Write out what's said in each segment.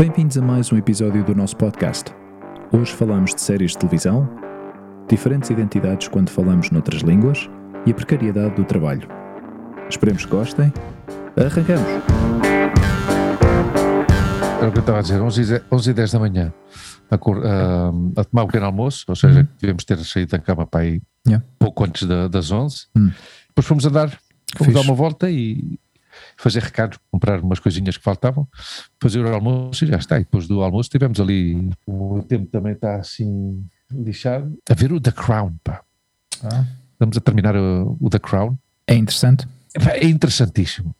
Bem-vindos a mais um episódio do nosso podcast. Hoje falamos de séries de televisão, diferentes identidades quando falamos noutras línguas e a precariedade do trabalho. Esperemos que gostem. Arrancamos! Era o que eu estava a dizer, 11 e 10, 11 e 10 da manhã, a, a- a tomar o pequeno almoço, ou seja, devemos ter saído da cama para aí Yeah. pouco antes da- das 11. Hum. Depois fomos andar, fomos Fixe. dar uma volta e fazer recados, comprar umas coisinhas que faltavam, fazer o almoço e já está. E depois do almoço tivemos ali, o tempo também está assim lixado, a ver o The Crown, pá. Estamos a terminar o, o The Crown. É interessante? É interessantíssimo.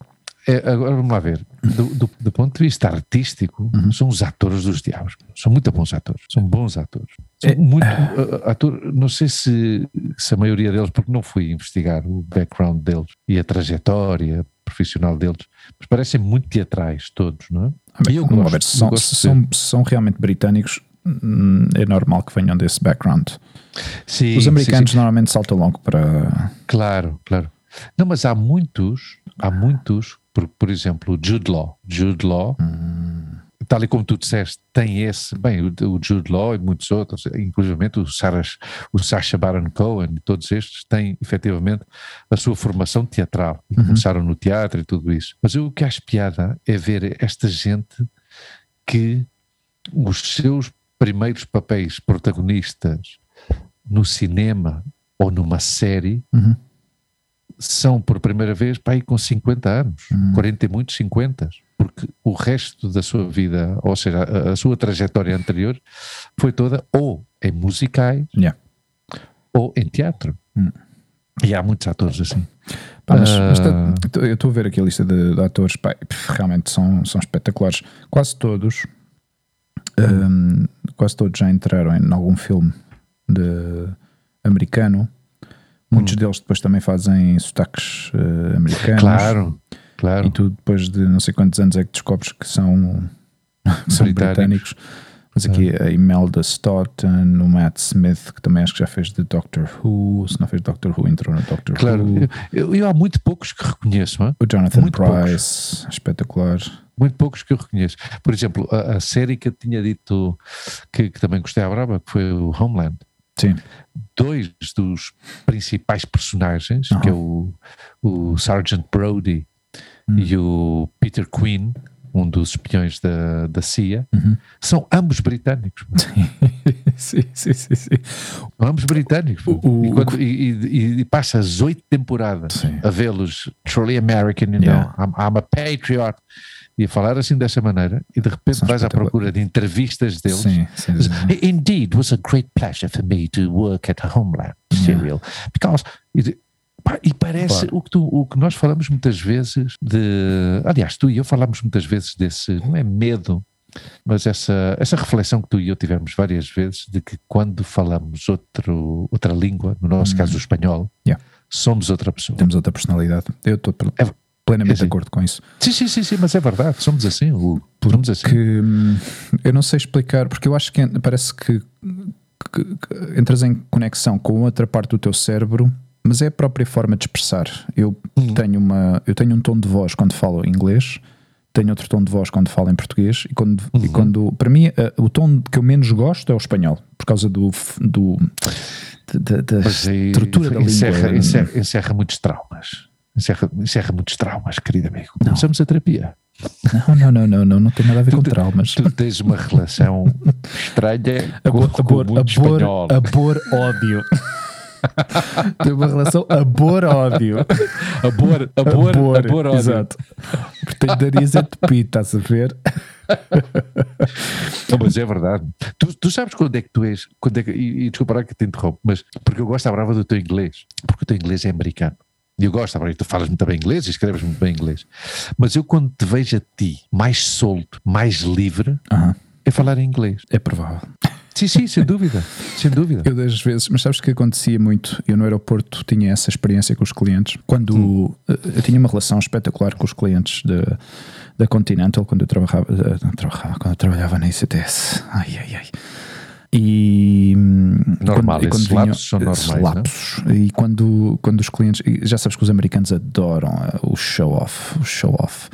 É, agora vamos lá ver. Do, do- do ponto de vista artístico, são os atores dos diabos. São muito bons atores. São bons atores. São É- muito uh, ator, Não sei se, se a maioria deles, porque não fui investigar o background deles e a trajetória profissional deles, mas parecem muito teatrais todos, não é? E eu gosto, se são, gosto se são, se são realmente britânicos, hum, é normal que venham desse background. Sim, Os sim, americanos sim. normalmente saltam logo para. Claro, claro. Não, mas há muitos, há muitos, por, por exemplo, o Jude Law. Jude Law, tal e como tu disseste, tem esse, bem, o, o Jude Law e muitos outros, inclusive o, Sarah, o Sacha Baron Cohen e todos estes têm efetivamente a sua formação teatral e começaram no teatro e tudo isso. Mas eu, o que acho piada é ver esta gente que os seus primeiros papéis protagonistas no cinema ou numa série Uhum. São por primeira vez aí com 50 anos, Hum. 40 e muitos 50, porque o resto da sua vida, ou seja, a, a sua trajetória anterior foi toda ou em musicais Yeah. ou em teatro. Hum. E há muitos atores assim. Pá, mas, tá- eu estou a ver aqui a lista de, de atores, pá, realmente são, são espetaculares. Quase todos, hum, quase todos já entraram em algum filme de americano. Muitos deles depois também fazem sotaques eh, americanos. Claro, claro. E tu depois de não sei quantos anos é que descobres que são, que são britânicos. Mas aqui a Imelda Staunton, o Matt Smith, que também acho que já fez de Doctor Who. Se não fez Doctor Who, entrou no Doctor Claro, Who. eu, eu há muito poucos que reconheço, hã? O Jonathan Muito Price, espetacular. muito poucos que eu reconheço. Por exemplo, a, a série que eu tinha dito que, que também gostei à brava, que foi o Homeland. Sim, dois dos principais personagens, que é o, o Sergeant Brody e o Peter Quinn, um dos espiões da, da CIA, são ambos britânicos. sim, sim, sim, sim. Ambos britânicos. O- o- e, quando- e- e- e passas oito temporadas Sim. a vê-los truly American, you Yeah. know, I'm, I'm a patriot, e a falar assim dessa maneira, e de repente vais à procura de entrevistas deles. Sim, sim, sim. Indeed, it was a great pleasure for me to work at Homeland Serial because e, pá, e parece Claro. o, que tu- o que nós falamos muitas vezes de. Aliás, tu e eu falamos muitas vezes desse, não é medo, mas essa, essa reflexão que tu e eu tivemos várias vezes de que quando falamos outro, outra língua, no nosso caso o espanhol. Yeah. somos outra pessoa. Temos outra personalidade. Eu estou É- plenamente assim. de acordo com isso. Sim, sim, sim, sim, mas é verdade, somos assim, o, somos assim. Que hum, eu não sei explicar, porque eu acho que parece que, que- que entras em conexão com outra parte do teu cérebro, mas é a própria forma de expressar. Eu Uhum. tenho uma, eu tenho um tom de voz quando falo inglês, tenho outro tom de voz quando falo em português e quando, e Uhum. quando para mim eh, o tom que eu menos gosto é o espanhol, por causa do, do da, da estrutura da encerra, língua. encerra, encerra muitos traumas. Encerra, encerra muitos traumas, querido amigo. Começamos a terapia. Não, não, não, não, não, não tem nada a ver com traumas. Tu tens uma relação estranha com, Abor, com abor, muito abor, espanhol. abor, ódio. Tem uma relação abor-ódio. Abor, abor, abor, ódio. Exato. Porque tem nariz é tupi, estás a ver? Não, mas é verdade. Tu, tu sabes quando é que tu és, quando é que, e, e desculpa lá que te interrompo, mas porque eu gosto à brava do teu inglês, porque o teu inglês é americano. E eu gosto, tu falas muito bem inglês e escreves muito bem inglês. Mas eu quando te vejo a ti mais solto, mais livre, é falar em inglês. É provável. Sim, sim, sem dúvida. Sem dúvida. Eu das vezes, mas sabes que acontecia muito? Eu no aeroporto tinha essa experiência com os clientes. Quando eh, eu tinha uma relação espetacular com os clientes de, da Continental, quando eu trabalhava, eh, não, trabalhava- quando eu trabalhava na ICTS. Ai, ai, ai. E hum, Normal, quando, e esses vinham- lapsos são normais, não é? lapsos. E quando, quando os clientes, e já sabes que os americanos adoram eh, o show off, o show off.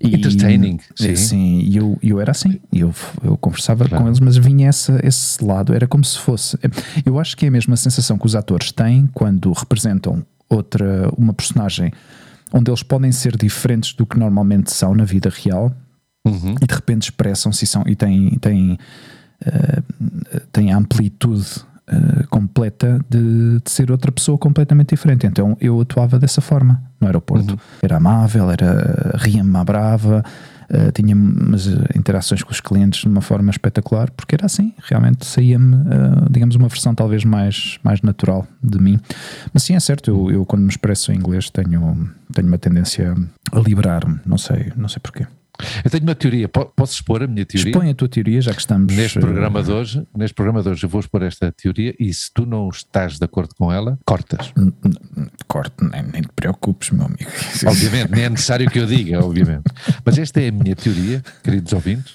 E, Entertaining, sim. Sim, e eu, eu era assim, eu, eu conversava Claro. com eles, mas vinha essa, esse lado, era como se fosse. Eu acho que é a mesma sensação que os atores têm quando representam outra, uma personagem onde eles podem ser diferentes do que normalmente são na vida real Uhum. e de repente expressam-se e, são, e têm, têm, eh, têm a amplitude eh, completa de, de ser outra pessoa completamente diferente. Então eu atuava dessa forma no aeroporto. Era amável, era ria-me à brava, eh, tinha umas interações com os clientes de uma forma espetacular, porque era assim, realmente saía-me, eh, digamos, uma versão talvez mais, mais natural de mim. Mas sim, é certo, eu, eu quando me expresso em inglês tenho, tenho uma tendência a liberar-me, não sei, não sei porquê. Eu tenho uma teoria, Po- posso expor a minha teoria? Expõe a tua teoria, já que estamos. Neste eh, programa de hoje, neste programa de hoje eu vou expor esta teoria e se tu não estás de acordo com ela, cortas. Corte, nem, nem te preocupes, meu amigo. Obviamente, nem é necessário que eu diga, obviamente. Mas esta é a minha teoria, queridos ouvintes,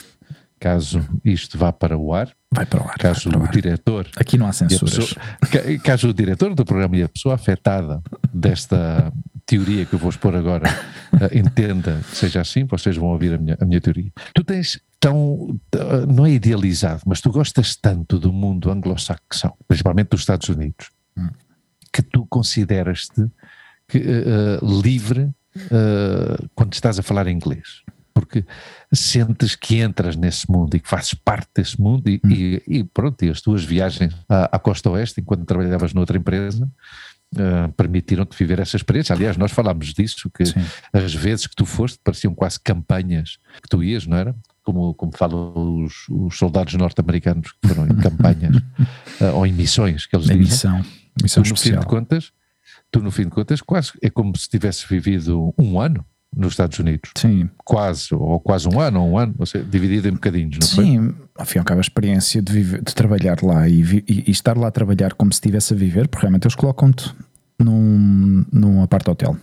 caso isto vá para o ar, Vai para lá. caso vai para o o ar. diretor Aqui não há censuras. pessoa, ca- caso o diretor do programa e a pessoa afetada desta teoria que eu vou expor agora eh, entenda que seja assim, vocês vão ouvir a minha, a minha teoria. Tu tens tão, eh, não é idealizado, mas tu gostas tanto do mundo anglo-saxão, principalmente dos Estados Unidos, que tu consideras-te eh, livre eh, quando estás a falar inglês. Porque sentes que entras nesse mundo e que fazes parte desse mundo e, e- e pronto, e as tuas viagens à, à costa oeste enquanto trabalhavas noutra empresa eh, permitiram-te viver essa experiência. Aliás, nós falámos disso, que Sim. as vezes que tu foste pareciam quase campanhas que tu ias, não era? Como, como falam os, os soldados norte-americanos que foram em campanhas eh, ou em missões que eles dizem missão. Missão tu no fim de especial. contas, tu no fim de contas, quase é como se tivesse vivido um ano nos Estados Unidos, Sim, quase, ou quase um ano, ou um ano, ou seja, dividido em bocadinhos, não foi? sim. Ao fim e ao cabo, a experiência de, viver- de trabalhar lá e, vi- e estar lá a trabalhar como se estivesse a viver, porque realmente eles colocam-te num, num apart-hotel.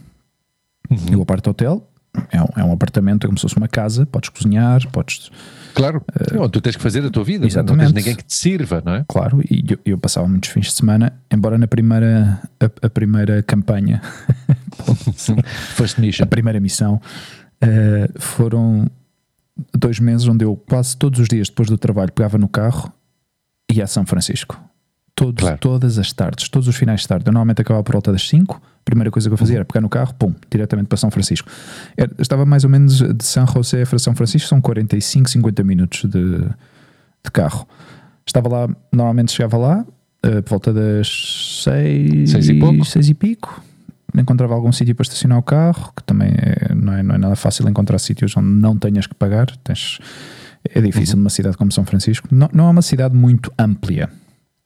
Uhum. E o apart-hotel é um, é um apartamento, é como se fosse uma casa, podes cozinhar, podes Claro, não, tu tens que fazer a tua vida, não Exatamente. tens ninguém que te sirva, não é? Claro, e eu, eu passava muitos fins de semana, embora na primeira, a, a primeira campanha, First a primeira missão, eh, foram dois meses onde eu quase todos os dias depois do trabalho pegava no carro e ia a São Francisco. Todos, Claro. Todas as tardes, todos os finais de tarde. Eu normalmente acabava por volta das 5. A primeira coisa que eu fazia era pegar no carro, pum, diretamente para São Francisco. Era- estava mais ou menos de São José para São Francisco, são 45, 50 minutos de, de carro. Estava lá, normalmente chegava lá, eh, por volta das 6 Seis e pouco. seis e pico. Encontrava algum sítio para estacionar o carro, que também é- não, é, não é nada fácil encontrar sítios onde não tenhas que pagar. Tens, é difícil numa cidade como São Francisco. Não, não é uma cidade muito ampla.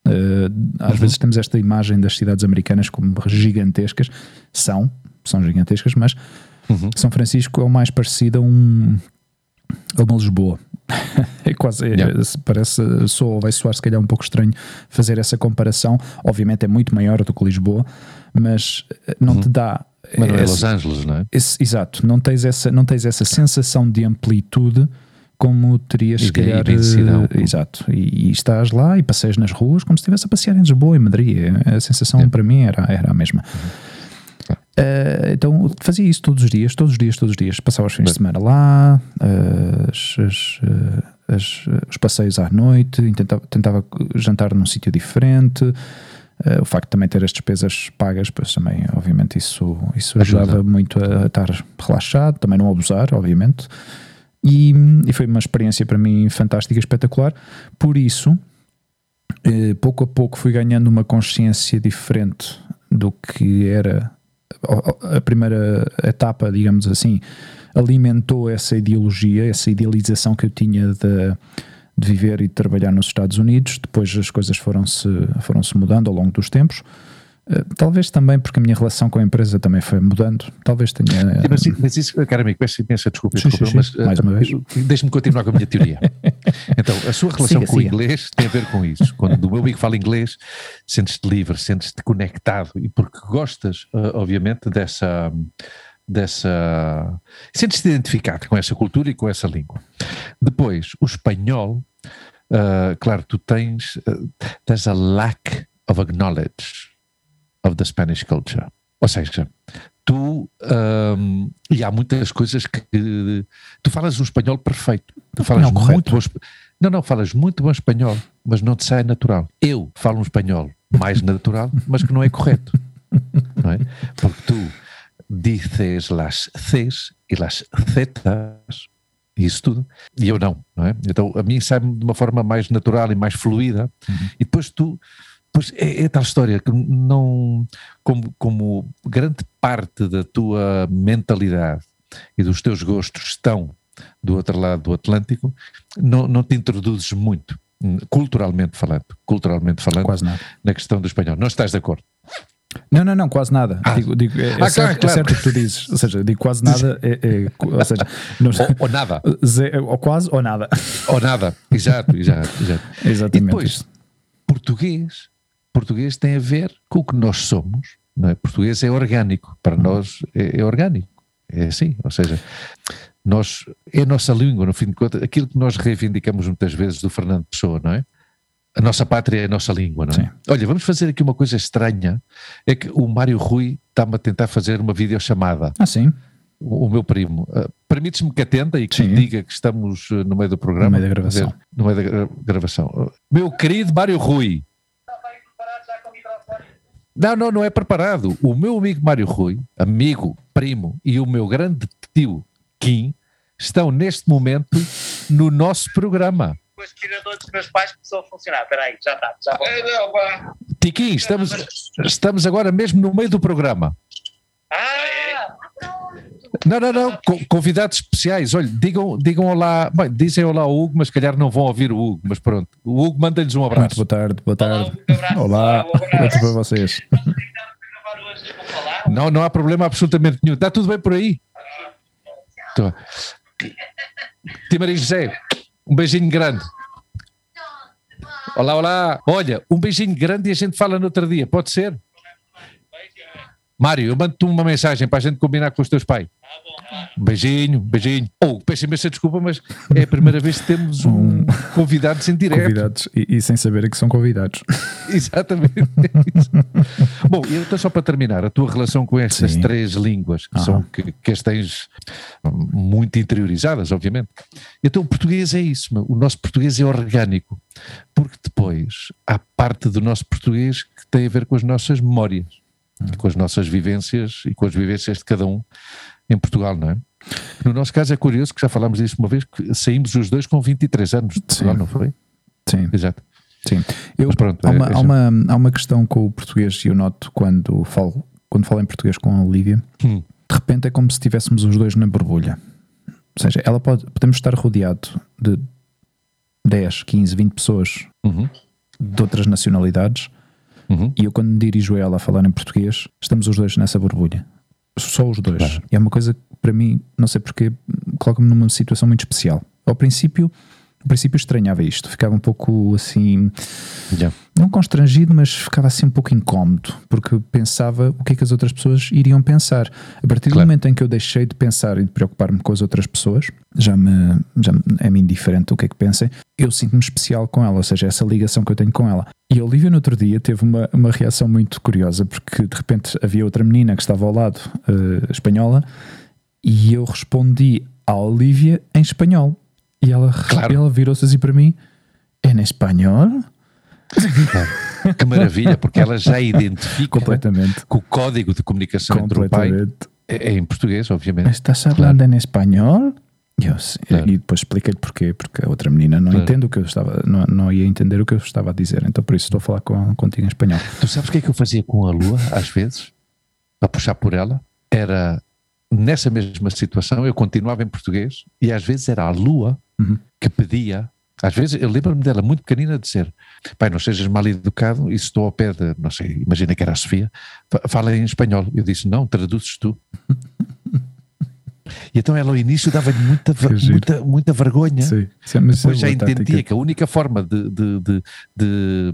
Eh, às vezes temos esta imagem das cidades americanas como gigantescas. São, são gigantescas, mas Uhum. São Francisco é o mais parecido a um a uma Lisboa. é quase, é- Yeah. parece, só vai soar se calhar um pouco estranho fazer essa comparação. Obviamente é muito maior do que Lisboa, mas eh, não te dá. Mas não é esse- Los Angeles, não é? esse- exato, não tens, essa, não tens essa sensação de amplitude como terias, E se calhar. imensidão. eh, exato, e, e estás lá e passeias nas ruas como se estivesse a passear em Lisboa e Madrid. A sensação para mim era, era a mesma. Eh, então fazia isso todos os dias, todos os dias, todos os dias. Passava os fins de semana lá, eh, as- as, eh, as- os passeios à noite, tentava, tentava jantar num sítio diferente. Eh, o facto de também ter as despesas pagas, pois também, obviamente, isso, isso Ajuda. ajudava muito a estar relaxado, também não abusar, obviamente. E, e foi uma experiência para mim fantástica, espetacular. Por isso, eh, pouco a pouco fui ganhando uma consciência diferente do que era a- primeira etapa, digamos assim, alimentou essa ideologia, essa idealização que eu tinha de, de viver e de trabalhar nos Estados Unidos. Depois as coisas foram-se foram -se mudando ao longo dos tempos. Eh, Talvez também porque a minha relação com a empresa também foi mudando. Talvez tenha. Sim, Mas, mas isso, cara amigo, peço imensa desculpa, desculpa sim, mas sim. Mais uma eh, vez. deixa-me continuar com a minha teoria. Então, a sua relação Siga, com o siga. inglês tem a ver com isso. Quando o meu amigo fala inglês, sentes-te livre, sentes-te conectado e porque gostas, eh, obviamente, dessa. dessa sentes-te identificado com essa cultura e com essa língua. Depois, o espanhol, eh, claro, tu tens. Uh, there's a lack of acknowledge of the Spanish culture. Ou seja, tu um, e há muitas coisas que tu falas um espanhol perfeito. Tu falas Não, muito bom, não, não, falas muito bom espanhol, mas não te sai natural. Eu falo um espanhol mais natural, mas que não é correto. Não é? Porque tu dices las Cs e las Zetas e isso tudo, e eu não, não é? Então a mim sai-me de uma forma mais natural e mais fluida, Uhum. e depois tu Pois é, é tal história que não, como, como grande parte da tua mentalidade e dos teus gostos estão do outro lado do Atlântico, não, não te introduzes muito, culturalmente falando, culturalmente falando, Quase nada. na questão do espanhol. Não estás de acordo? Não, não, não, quase nada. Ah. Digo, digo, é, é Ah, certo, claro, é certo o que tu dizes. Ou seja, digo quase nada, é, é- ou seja, não- Ou, ou nada, ou quase ou nada. ou nada. Exato, exato, exato. E Exatamente. depois, isso. português, português tem a ver com o que nós somos. Não é? Português é orgânico, para nós é, é orgânico. É assim, ou seja, nós, é a nossa língua, no fim de contas, aquilo que nós reivindicamos muitas vezes do Fernando Pessoa, não é? A nossa pátria é a nossa língua, não é? Sim. Olha, vamos fazer aqui uma coisa estranha, é que o Mário Rui está-me a tentar fazer uma videochamada, Ah, sim, o, o meu primo. Uh, Permites-me que atenda e que Sim. diga que estamos uh, no meio do programa? No meio da gravação. Ver, No meio da gra- gravação. Meu querido Mário Rui, não, não, não é preparado. O meu amigo Mário Rui, amigo, primo e o meu grande tio Kim estão neste momento no nosso programa. o aspirador dos meus pais começou a funcionar. Espera aí, já está. Já É, não, pá. Tiquinho, estamos, estamos agora mesmo no meio do programa. Ah! Não, não, não, co- convidados especiais. Olha, digam, digam olá, bem, dizem olá ao Hugo, mas se calhar não vão ouvir o Hugo, mas pronto. O Hugo manda-lhes um muito abraço. boa tarde, boa Olá, tarde. um abraço. Olá, Um abraço. para vocês. Não, não há problema absolutamente nenhum. Está tudo bem por aí? Tô. Tia Maria José, um beijinho grande. Olá, olá. Olha, um beijinho grande e a gente fala no outro dia, pode ser? Mário, eu mando-te uma mensagem para a gente combinar com os teus pais. Beijinho, beijinho. Oh, peço imensa desculpa, mas é a primeira vez que temos um convidados em direto. Convidados e, e sem saber que são convidados. Exatamente. Bom, e então só para terminar, a tua relação com estas Sim. três línguas, que Aham. são que, que as tens hum, muito interiorizadas, obviamente. Então o português é isso, meu. o nosso português é orgânico, porque depois há parte do nosso português que tem a ver com as nossas memórias, com as nossas vivências e com as vivências de cada um em Portugal, não é? No nosso caso é curioso que já falámos disso uma vez, que saímos os dois com 23 anos de Portugal, Sim. não foi? Sim, Exato. sim. Eu, pronto, há, é- uma, é há, uma, há uma questão com o português e eu noto quando falo, quando falo em português com a Olivia, Hum. de repente é como se estivéssemos os dois na borbulha. Ou seja, ela pode, podemos estar rodeado de 10, 15, 20 pessoas Uhum. de outras nacionalidades Uhum. e eu quando me dirijo a ela a falar em português, estamos os dois nessa borbulha. Só os dois. Claro. E é uma coisa que para mim, não sei porquê, coloca-me numa situação muito especial. Ao princípio, ao princípio estranhava isto, ficava um pouco assim, Já. não constrangido, mas ficava assim um pouco incómodo, porque pensava o que é que as outras pessoas iriam pensar. A partir do Claro. momento em que eu deixei de pensar e de preocupar-me com as outras pessoas, já me, já me- é-me indiferente o que é que pensem, eu sinto-me especial com ela, ou seja, essa ligação que eu tenho com ela. E a Olivia no outro dia teve uma, uma reação muito curiosa, porque de repente havia outra menina que estava ao lado, eh, espanhola, e eu respondi à Olivia em espanhol. E ela, Claro. ela virou-se assim para mim: em espanhol? Que maravilha, porque ela já identifica Completamente. que o código de comunicação entre o pai é, é em português, obviamente. Estás falando em espanhol? E, eu. Claro. e depois expliquei-lhe porquê, porque a outra menina não Claro. entende o que eu estava, não, não ia entender o que eu estava a dizer, então por isso estou a falar com, contigo em espanhol. Tu sabes o que é que eu fazia com a lua, às vezes, para puxar por ela? Era nessa mesma situação, eu continuava em português e às vezes era a lua Uhum. que pedia. Às vezes, eu lembro-me dela muito pequenina dizer: Pai, não sejas mal educado, e se estou ao pé de, não sei, imagina que era a Sofia, fa- fala em espanhol. Eu disse: Não, traduzes tu. e então ela ao início dava-lhe muita, muita, muita vergonha. Sim, sim, é Depois já entendia que a única forma de, de- de- de-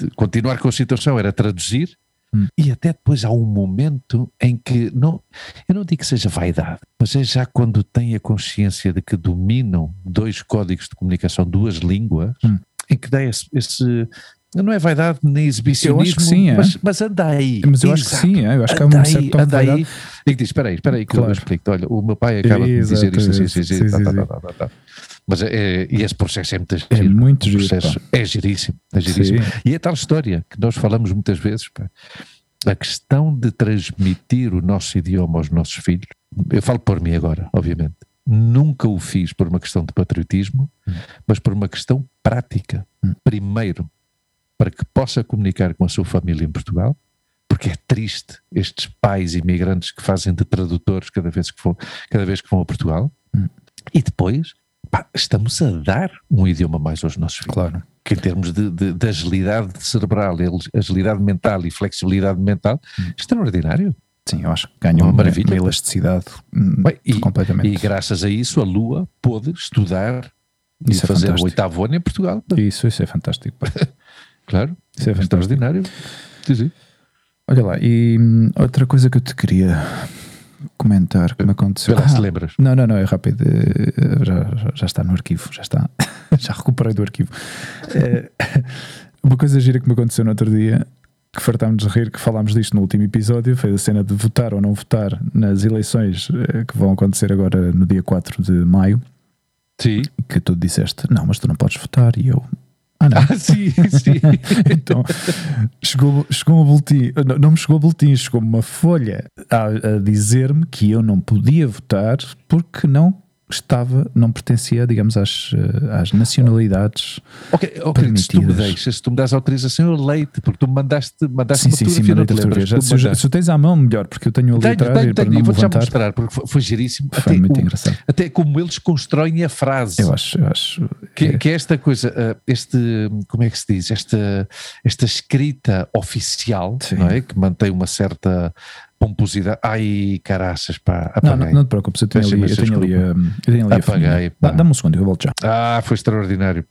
de continuar com a situação era traduzir, Hum. e até depois há um momento em que, não, eu não digo que seja vaidade, mas é já quando têm a consciência de que dominam dois códigos de comunicação, duas línguas, Hum. em que dá esse, esse- não é vaidade nem exibicionismo, Eu acho que sim, é. mas, mas anda aí. Mas eu acho que Exato. sim, é, eu acho que há um certo tom anda aí. E que diz: espera aí, espera aí, que eu Claro. explico. Olha, o meu pai acaba de dizer isto assim, assim, assim, Sim, tá, tá, tá, tá. Mas é, e esse processo é muito É giro. muito O giro. processo é giríssimo, é giríssimo. Sim. E é tal história que nós falamos muitas vezes, pá. a questão de transmitir o nosso idioma aos nossos filhos, eu falo por mim agora, obviamente, nunca o fiz por uma questão de patriotismo, mas por uma questão prática. Hum. Primeiro, para que possa comunicar com a sua família em Portugal, porque é triste estes pais imigrantes que fazem de tradutores cada vez que vão, cada vez que vão a Portugal, Hum. e depois pá, estamos a dar um idioma mais aos nossos filhos Claro. que em termos de, de- de agilidade cerebral, agilidade mental e flexibilidade mental, Hum. extraordinário. Sim, eu acho que ganham Uma maravilha. uma elasticidade hum, Bem, e, completamente. e graças a isso a Lua pôde estudar e Isso é fazer o fantástico. oitavo ano em Portugal. Isso, isso é fantástico. Claro, Isso é fantástico. extraordinário. Sim, sim. Olha lá, e hum, outra coisa que eu te queria comentar que me aconteceu. Vê se Ah, lembras. Não, não, não, é rápido. eh, Já, já- já está no arquivo, já está. já recuperei do arquivo. Eh, Uma coisa gira que me aconteceu no outro dia, que fartámos de rir, que falámos disto no último episódio, foi a cena de votar ou não votar nas eleições eh, que vão acontecer agora no dia 4 de maio, Sim. que tu disseste, não, mas tu não podes votar, e eu. Ah, não. Ah, sim, sim. então, chegou, chegou um boletim, não, não me chegou boletim, chegou uma folha a, a dizer-me que eu não podia votar porque não estava, não pertencia, digamos, às, eh, às nacionalidades. ok, ok, se tu me Permitidas. deixas, se tu me das autorização, eu leio-te, porque tu me mandaste, mandaste Sim, uma sim, sim, fotografia, não mandei te lembras? fotografia. Já, Tu se, já- se tens à mão, melhor, porque eu tenho ali Tenho, atrás tenho, para tenho, não me vou-te já mostrar, porque foi, foi giríssimo. Foi Até, muito o- engraçado. até como eles constroem a frase. Eu acho, eu acho. Que, é- que é esta coisa, uh, este, como é que se diz? Esta, esta escrita oficial, Sim. não é? Que mantém uma certa pomposidade. Ai, caraças, pá, não, apaguei. não, não te preocupes, eu tenho ali, eu imensa tenho ali, eu tenho ali Apaguei, Dá-me um segundo, eu volto já. Ah, foi extraordinário.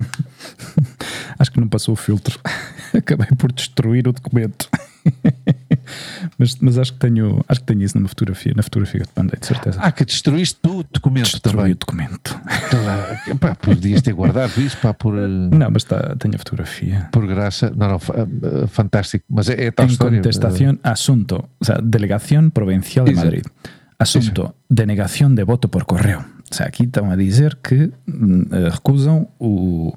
Acho que não passou o filtro. Acabei por destruir o documento. mas, mas acho que tenho, acho que tenho isso numa fotografia, na fotografia que te mandei, de certeza. Ah, que destruíste o documento Destruí também. o documento. Claro. Pá, podias ter guardado isso, pá, por, uh, Não, mas tá, tenho a fotografia. por graça. Não, não, uh, fantástico. Mas é, é tal En história. contestación, asunto, o sea, Delegación Provincial de Isso. Madrid. Asunto, denegación de voto por correo. O sea, aqui estão a dizer que hum, eh, recusam o,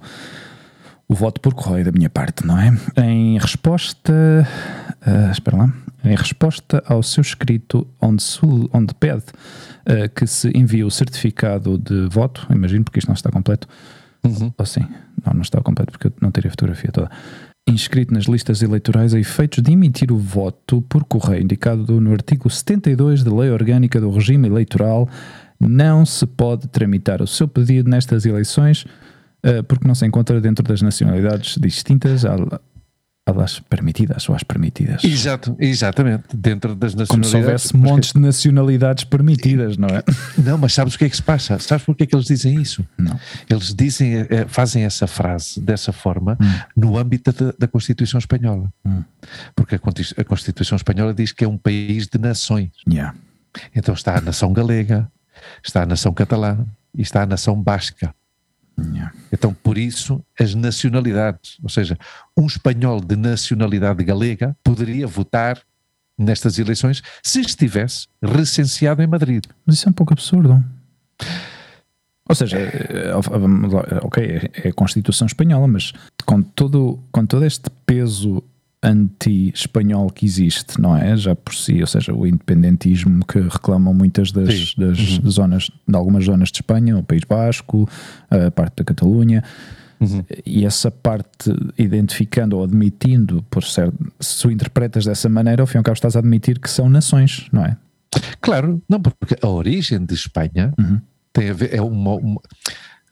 o voto por correio da minha parte, não é? Em resposta. eh, espera lá. Em resposta ao seu escrito, onde, onde pede eh, que se envie o certificado de voto, imagino, porque isto não está completo. Uhum. Ou sim, não, não está completo porque eu não teria a fotografia toda. Inscrito nas listas eleitorais a efeitos de emitir o voto por correio, indicado no artigo 72 da Lei Orgânica do Regime Eleitoral, não se pode tramitar o seu pedido nestas eleições porque não se encontra dentro das nacionalidades distintas às permitidas ou às permitidas. Exato, exatamente. Dentro das Como nacionalidades. se houvesse montes de nacionalidades permitidas, não é? Não, mas sabes o que é que se passa? Sabes porque é que eles dizem isso? Não. Eles dizem, eh, fazem essa frase dessa forma Hum. no âmbito da, da Constituição Espanhola. Hum. Porque a Constituição Espanhola diz que é um país de nações. Yeah. Então está a nação galega, está a nação catalã e está a nação basca. Yeah. Então, por isso, as nacionalidades, ou seja, um espanhol de nacionalidade galega poderia votar nestas eleições se estivesse recenseado em Madrid. Mas isso é um pouco absurdo. Ou seja, é, é, vamos lá, ok, é, é a Constituição Espanhola, mas com todo, com todo este peso anti-espanhol que existe, não é? Já por si, ou seja, o independentismo que reclamam muitas das, das Uhum. zonas, de algumas zonas de Espanha, o País Basco, a parte da Catalunha, e essa parte identificando ou admitindo, por ser, se o interpretas dessa maneira, ao fim e ao cabo estás a admitir que são nações, não é? Claro, não, porque a origem de Espanha Uhum. tem a ver, é uma, uma-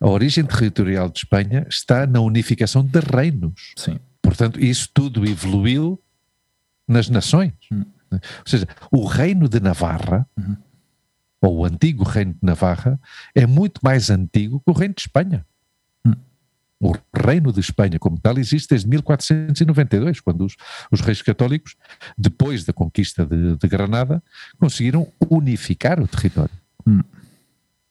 a origem territorial de Espanha está na unificação de reinos. Sim. Portanto, isso tudo evoluiu nas nações. Hum. Ou seja, o reino de Navarra, Uhum. ou o antigo reino de Navarra, é muito mais antigo que o reino de Espanha. Hum. O reino de Espanha, como tal, existe desde 1492, quando os, os reis católicos, depois da conquista de, de Granada, conseguiram unificar o território. Hum.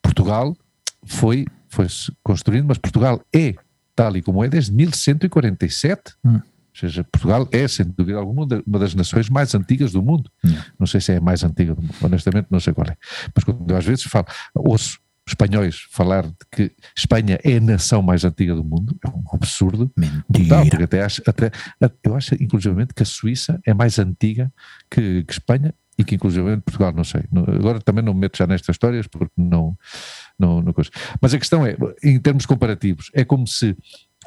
Portugal foi, foi construindo, mas Portugal é tal e como é desde 1147. Hum. Ou seja, Portugal é, sem dúvida alguma, uma das nações mais antigas do mundo. Yeah. Não sei se é a mais antiga do mundo, honestamente não sei qual é. Mas quando eu às vezes falo, ouço espanhóis falar de que Espanha é a nação mais antiga do mundo, é um absurdo. Brutal, Mentira. porque até acho, até, eu acho inclusivamente que a Suíça é mais antiga que, que Espanha e que inclusivamente Portugal, não sei. Agora também não me meto já nestas histórias porque não, não, não coisa. Mas a questão é, em termos comparativos, é como se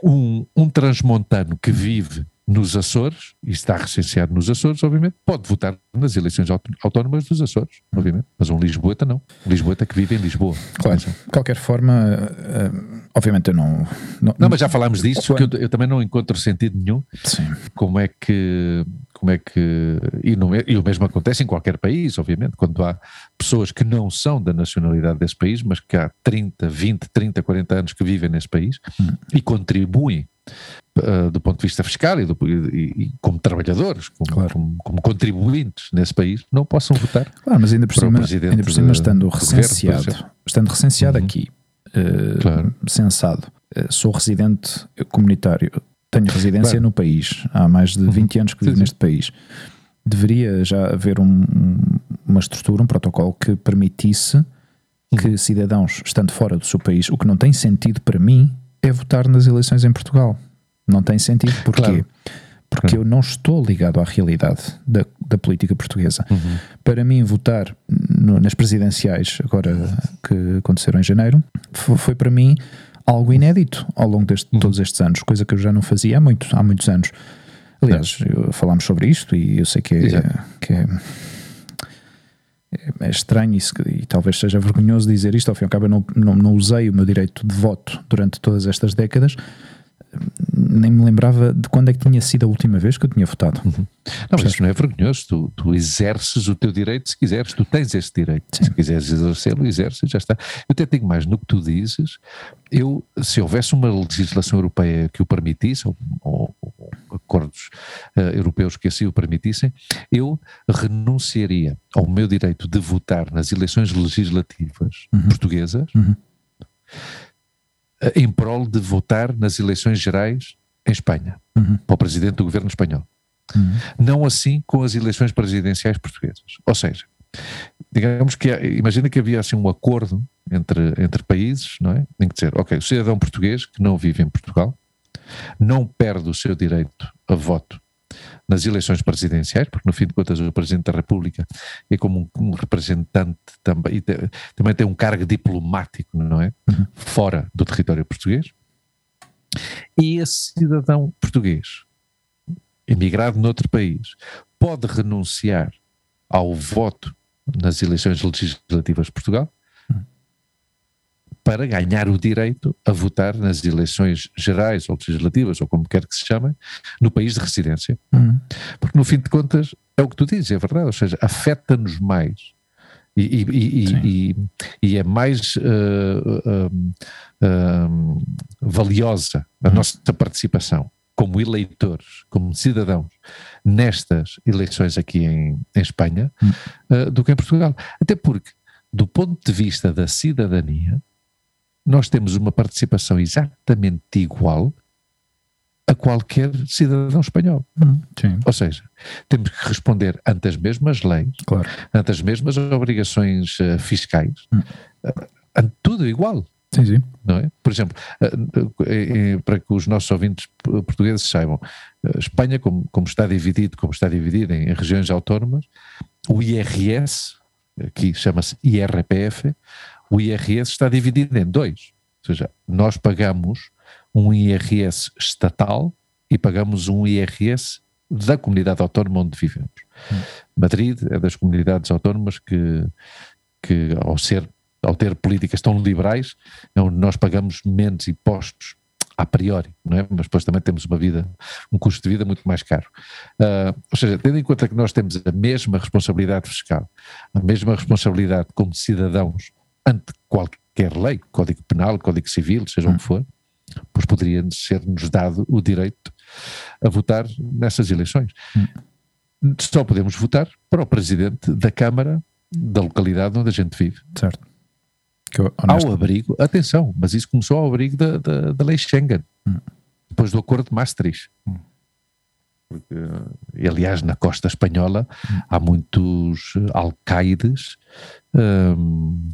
um, um transmontano que vive nos Açores, e está recenseado nos Açores, obviamente, pode votar nas eleições aut- autónomas dos Açores, obviamente, mas um Lisboeta não. Um Lisboeta que vive em Lisboa. Claro, de qualquer forma, eh, obviamente eu não. Não, Não, mas já falámos disso, Quando- que eu, eu também não encontro sentido nenhum Sim, como é que como é que e, não é- e o mesmo acontece em qualquer país obviamente quando há pessoas que não são da nacionalidade desse país mas que há 30, 20, 30, 40 anos que vivem nesse país e contribuem ah, do ponto de vista fiscal e, do- e- e como trabalhadores como, Claro. como, como contribuintes nesse país não possam votar claro, mas ainda por cima, ainda por cima estando governo, recenseado, exemplo. estando recenseado Uhum. aqui, eh, Claro. censado, eh, sou residente comunitário, tenho residência Claro. no país, há mais de 20 anos que vivo Sim, sim. neste país. Deveria já haver um- uma estrutura, um protocolo que permitisse Uhum. que cidadãos, estando fora do seu país, o que não tem sentido para mim é votar nas eleições em Portugal. Não tem sentido. Porquê? Claro. Porque eu não estou ligado à realidade da, da política portuguesa. Uhum. Para mim, votar no- nas presidenciais, agora que aconteceram em janeiro, fo- foi, para mim algo inédito ao longo de Uhum. todos estes anos, coisa que eu já não fazia há, muito, há muitos anos. Aliás, eu- falámos sobre isto e eu sei que é, que é, é estranho e, se- e talvez seja vergonhoso dizer isto. Ao fim e ao cabo, eu não, não, não usei o meu direito de voto durante todas estas décadas, nem me lembrava de quando é que tinha sido a última vez que eu tinha votado. Não, mas isso não é vergonhoso. Tu, tu exerces o teu direito se quiseres, tu tens esse direito. Sim. Se quiseres exercê-lo, exerces, já está. Eu até digo mais, no que tu dizes, eu, se houvesse uma legislação europeia que o permitisse, ou, ou- ou acordos eh, europeus que assim o permitissem, eu renunciaria ao meu direito de votar nas eleições legislativas portuguesas Uhum. eh, em prol de votar nas eleições gerais em Espanha, Uhum. para o presidente do governo espanhol. Uhum. Não assim com as eleições presidenciais portuguesas. Ou seja, digamos que imagina que havia assim um acordo entre, entre países, não é? Em que dizer, ok, o cidadão português que não vive em Portugal não perde o seu direito a voto nas eleições presidenciais, porque no fim de contas o Presidente da República é como um, um representante também, e te- também tem um cargo diplomático, não é? Fora do território português. E esse cidadão português, emigrado noutro país, pode renunciar ao voto nas eleições legislativas de Portugal para ganhar o direito a votar nas eleições gerais ou legislativas, ou como quer que se chamem, no país de residência. Uhum. Porque no fim de contas é o que tu dizes, é verdade, ou seja, afeta-nos mais. E, e- e- e- é mais um, valiosa a nossa participação como eleitores, como cidadãos, nestas eleições aqui em, em Espanha, eh, do que em Portugal. Até porque, do ponto de vista da cidadania, nós temos uma participação exatamente igual a qualquer cidadão espanhol. Uhum. Sim, Ou seja, temos que responder ante as mesmas leis, claro. ante as mesmas obrigações eh, fiscais, Hum. eh, ante tudo igual. Sim, sim. Não é? Por exemplo, eh, para que os nossos ouvintes portugueses saibam, Espanha, como, como está dividido, como está dividido em, em regiões autónomas, o IRS, aqui chama-se IRPF, o IRS está dividido em dois. Ou seja, nós pagamos um IRS estatal e pagamos um IRS da comunidade autónoma onde vivemos. Madrid é das comunidades autónomas que, que ao ser ao ter políticas tão liberais, é onde nós pagamos menos impostos a priori, não é? Mas depois também temos uma vida, um custo de vida muito mais caro. Ah, ou seja, tendo em conta que nós temos a mesma responsabilidade fiscal, a mesma responsabilidade como cidadãos ante qualquer lei, Código Penal, Código Civil, seja o que for, pois poderia ser-nos dado o direito a votar nessas eleições. Só podemos votar para o presidente da Câmara da localidade onde a gente vive. Certo. Eu, Ao abrigo, atenção, mas isso começou ao abrigo da, da, da lei Schengen. depois do acordo de Maastricht. Porque, e, aliás, na costa espanhola há muitos alcaides um,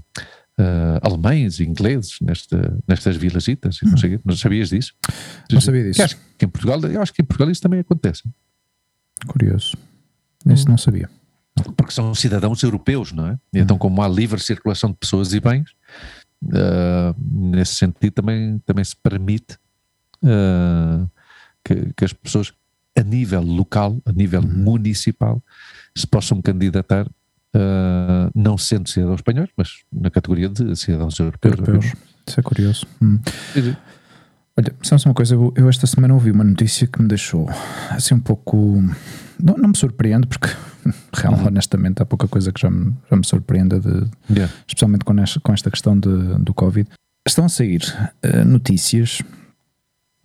uh, alemães, ingleses nesta, nestas vilazitas. Não, sei, não sabias disso? Não sabia disso. acho que em Portugal, eu acho que em Portugal isso também acontece. Curioso. Isso não sabia. Porque são cidadãos europeus, não é? E então, como há livre circulação de pessoas e bens, uh, nesse sentido também, também se permite uh, que, que, as pessoas, a nível local, a nível uhum. municipal, se possam candidatar, uh, não sendo cidadãos espanhóis, mas na categoria de cidadãos europeus. europeus. Isso é curioso. Hum. Olha, sabes uma coisa? Eu, eu esta semana ouvi uma notícia que me deixou assim um pouco. Não, não me surpreende, porque real, uhum. honestamente há pouca coisa que já me, já me surpreenda, de, yeah. especialmente com esta, com esta questão de, do Covid. Estão a sair uh, notícias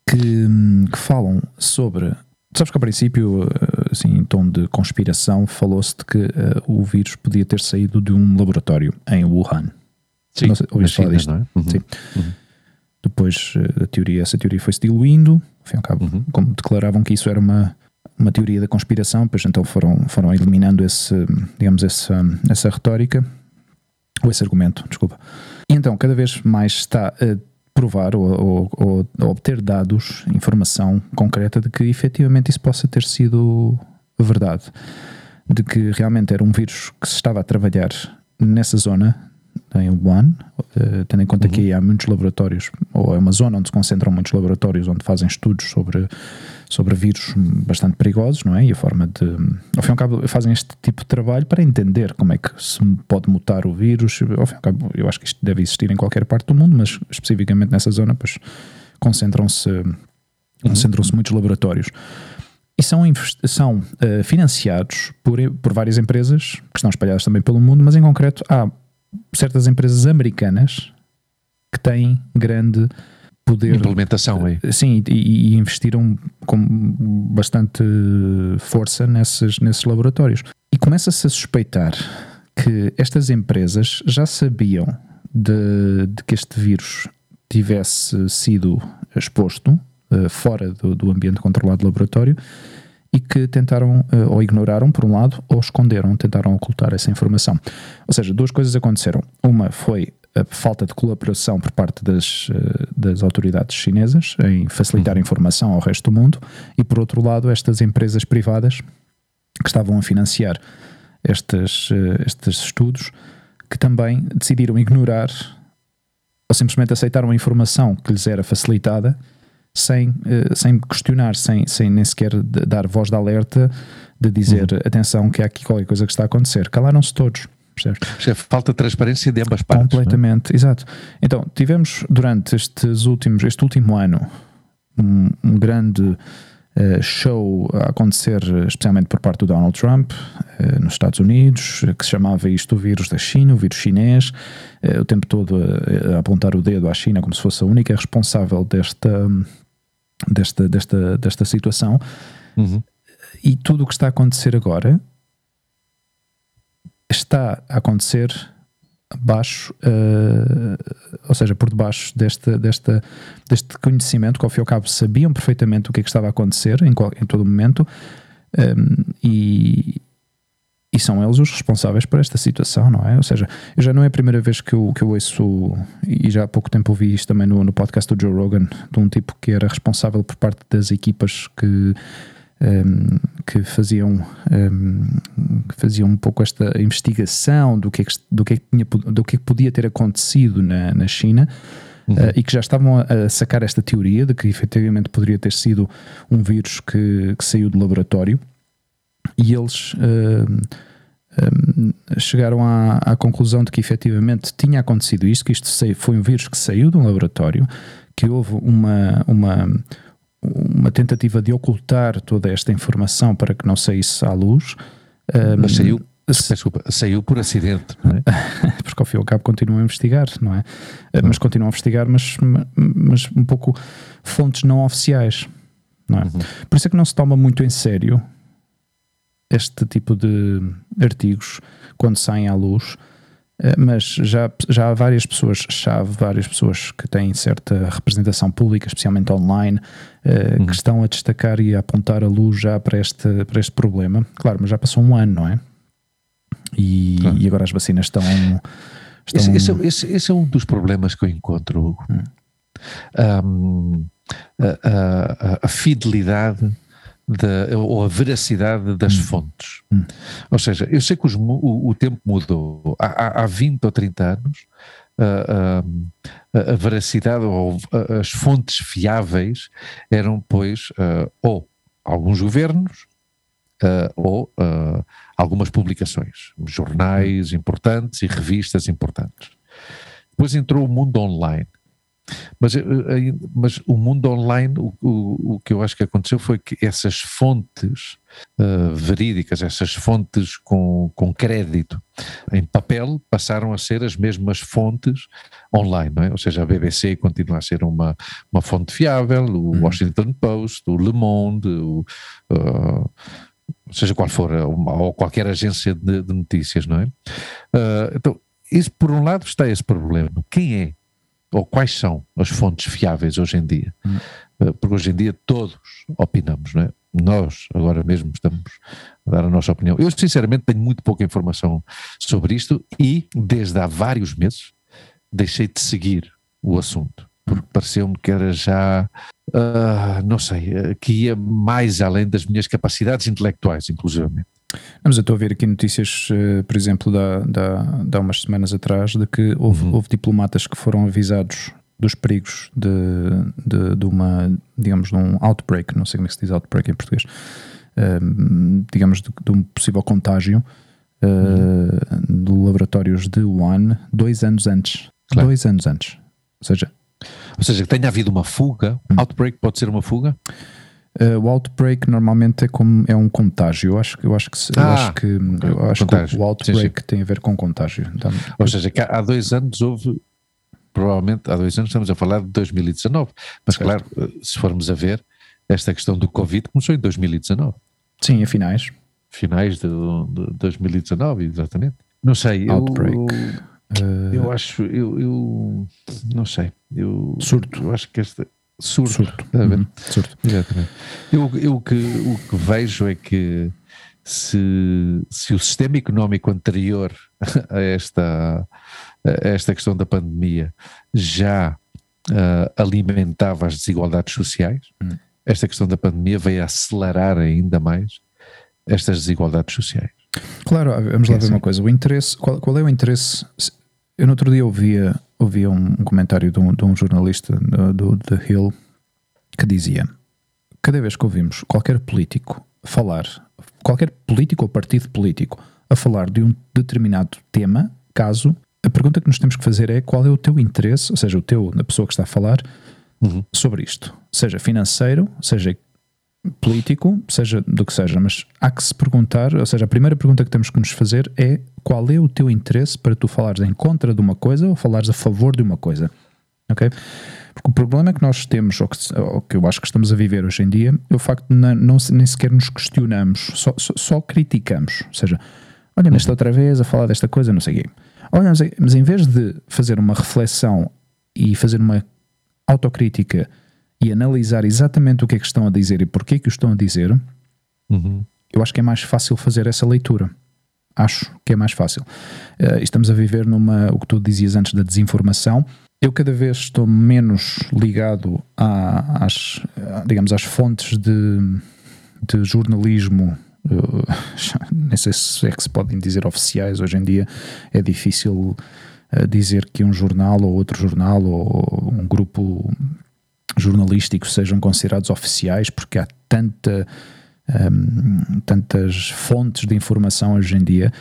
que, que falam sobre. Sabes que a princípio, eh, assim, em tom de conspiração, falou-se de que uh, o vírus podia ter saído de um laboratório em Wuhan. Sim, não sei, ouviste falar disto? É? Uhum. Sim. Uhum. Depois a teoria, essa teoria foi-se diluindo, ao ao cabo, uhum. como declaravam que isso era uma, uma teoria da conspiração, pois então foram, foram eliminando esse, digamos, essa, essa retórica, ou esse argumento, desculpa. E então, cada vez mais está a provar ou, ou, ou obter dados, informação concreta de que efetivamente isso possa ter sido verdade. De que realmente era um vírus que se estava a trabalhar nessa zona, em Wuhan, uh, tendo em conta uhum. que há muitos laboratórios, ou é uma zona onde se concentram muitos laboratórios onde fazem estudos sobre sobre vírus bastante perigosos, não é? E a forma de. Ao fim e ao cabo, fazem este tipo de trabalho para entender como é que se pode mutar o vírus. Ao fim e ao cabo, eu acho que isto deve existir em qualquer parte do mundo, mas especificamente nessa zona, pois concentram-se uhum. concentram-se muitos laboratórios. E são, são uh, financiados por, por várias empresas que estão espalhadas também pelo mundo, mas em concreto há certas empresas americanas que têm grande poder. Implementação aí. Sim, e, e, investiram com bastante força nesses, nesses laboratórios. E começa-se a suspeitar que estas empresas já sabiam de, de que este vírus tivesse sido exposto uh, fora do, do, ambiente controlado do laboratório e que tentaram uh, ou ignoraram por um lado ou esconderam, tentaram ocultar essa informação. Ou seja, duas coisas aconteceram. Uma foi a falta de colaboração por parte das, eh, das autoridades chinesas em facilitar uhum. informação ao resto do mundo, e por outro lado, estas empresas privadas que estavam a financiar estes, eh, estes estudos que também decidiram ignorar ou simplesmente aceitaram a informação que lhes era facilitada sem, eh, sem questionar, sem, sem nem sequer dar voz de alerta de dizer uhum. atenção que há aqui qualquer coisa que está a acontecer. Calaram-se todos. Percebes? Falta de transparência de ambas partes. É? Completamente, é? exato. Então, tivemos durante estes últimos, este último ano um, um grande uh, show a acontecer, especialmente por parte do Donald Trump, uh, nos Estados Unidos, que se chamava isto o vírus da China, o vírus chinês, uh, o tempo todo a, a, apontar o dedo à China como se fosse a única responsável desta, desta, desta, desta situação. Uhum. E tudo o que está a acontecer agora está a acontecer abaixo, uh, ou seja, por debaixo deste, desta, deste conhecimento, que ao fim e ao cabo sabiam perfeitamente o que é que estava a acontecer em, qual, em todo o momento, um, ehm, e, e são eles os responsáveis por esta situação, não é? Ou seja, já não é a primeira vez que eu, que eu ouço, e já há pouco tempo ouvi isto também no, no podcast do Joe Rogan, de um tipo que era responsável por parte das equipas que um, que faziam um, que faziam um pouco esta investigação do que é que, do que, é que, tinha, do que, é que podia ter acontecido na, na China uhum. uh, e que já estavam a, sacar esta teoria de que efetivamente poderia ter sido um vírus que, que saiu do laboratório e eles um, chegaram à, à, conclusão de que efetivamente tinha acontecido isto, que isto foi um vírus que saiu de um laboratório, que houve uma, uma uma tentativa de ocultar toda esta informação para que não saísse à luz. Mas saiu, desculpa, saiu por acidente, não é? Porque ao fim e ao cabo continuam a investigar, não é? Não. Mas continuam a investigar, mas, mas um pouco fontes não oficiais, não é? Uhum. Por isso é que não se toma muito em sério este tipo de artigos quando saem à luz Uh, mas já, já há várias pessoas-chave, várias pessoas que têm certa representação pública, especialmente online, uh, uhum. que estão a destacar e a apontar a luz já para este, para este problema. Claro, mas já passou um ano, não é? E, claro. e agora as vacinas estão. estão... Esse, esse, é esse, esse, é um dos problemas que eu encontro. Hum. Um, a, a, a fidelidade da, ou a veracidade das hum. fontes. Hum. Ou seja, eu sei que os, o, o, tempo mudou. Há, há 20 ou 30 anos, a, a, a veracidade ou as fontes fiáveis eram, pois, uh, ou alguns governos uh, ou uh, algumas publicações, jornais importantes e revistas importantes. Depois entrou o mundo online. Mas, eh, eh, mas o mundo online, o, o, o, que eu acho que aconteceu foi que essas fontes uh, verídicas, essas fontes com, com crédito em papel, passaram a ser as mesmas fontes online, é? ou seja, a BBC continua a ser uma, uma fonte fiável, o uhum. Washington Post, o Le Monde, o, uh, seja qual for, ou qualquer agência de, de notícias, não é? Uh, então, isso, por um lado está esse problema. Quem é ou quais são as fontes fiáveis hoje em dia? Hum. Eh, porque hoje em dia todos opinamos, não é? Nós agora mesmo estamos a dar a nossa opinião. Eu sinceramente tenho muito pouca informação sobre isto e desde há vários meses deixei de seguir o assunto, porque pareceu-me que era já, uh, não sei, eh, que ia mais além das minhas capacidades intelectuais, inclusivamente. Mas eu estou a ver aqui notícias, eh, por exemplo, da, da, de há umas semanas atrás, de que houve, uhum. houve diplomatas que foram avisados dos perigos de, de, de, uma, digamos, de um outbreak, não sei como é que se diz outbreak em português, ehm, digamos, de, de, um possível contágio uh, uhum. de laboratórios de Wuhan dois anos antes. Claro. Dois anos antes. Ou seja, ou seja, que tenha havido uma fuga. Hum. Outbreak pode ser uma fuga? Uh, o outbreak normalmente é como é um contágio. Eu acho, eu acho que ah, eu acho que, eu acho que o outbreak sim, sim. tem a ver com contágio. Então, Ou seja, há dois anos houve provavelmente há dois anos estamos a falar de 2019. Mas certo. claro, eh, se formos a ver, esta questão do Covid começou em 2019. Sim, a finais. Finais de, de 2019, exatamente. Não sei, Outbreak. Eu, eu, eu acho, eu, eu, não sei, eu surto. Eu acho que esta surto. Surto. Uhum. surto. Exatamente. Eu, eu que, o que vejo é que se, se o sistema económico anterior a esta, a esta questão da pandemia já uh, alimentava as desigualdades sociais, uhum. esta questão da pandemia veio acelerar ainda mais estas desigualdades sociais. Claro, vamos lá é ver assim. uma coisa. O interesse, qual, qual é o interesse? Eu no outro dia ouvia ouvia um, um comentário de um, de um jornalista do, The Hill que dizia: cada vez que ouvimos qualquer político falar, qualquer político ou partido político a falar de um determinado tema, caso, a pergunta que nos temos que fazer é qual é o teu interesse, ou seja, o teu, da pessoa que está a falar, uhum. sobre isto, seja financeiro, seja político, seja do que seja, mas há que se perguntar, ou seja, a primeira pergunta que temos que nos fazer é qual é o teu interesse para tu falares em contra de uma coisa ou falares a favor de uma coisa, ok? Porque o problema que nós temos, ou que, ou que eu acho que estamos a viver hoje em dia, é o facto de não, não nem sequer nos questionamos, só, só, só criticamos, ou seja, olha, mas outra vez a falar desta coisa, não sei o quê. Olha, mas em vez de fazer uma reflexão e fazer uma autocrítica e analisar exatamente o que é que estão a dizer e porquê que o estão a dizer, uhum. eu acho que é mais fácil fazer essa leitura. Acho que é mais fácil. Uh, estamos a viver numa, o que tu dizias antes da desinformação. Eu cada vez estou menos ligado a, às, digamos, às fontes de, de jornalismo uh, nem sei se é que se podem dizer oficiais hoje em dia, é difícil uh, dizer que um jornal ou outro jornal ou um grupo jornalísticos sejam considerados oficiais, porque há tanta, um, tantas fontes de informação hoje em dia.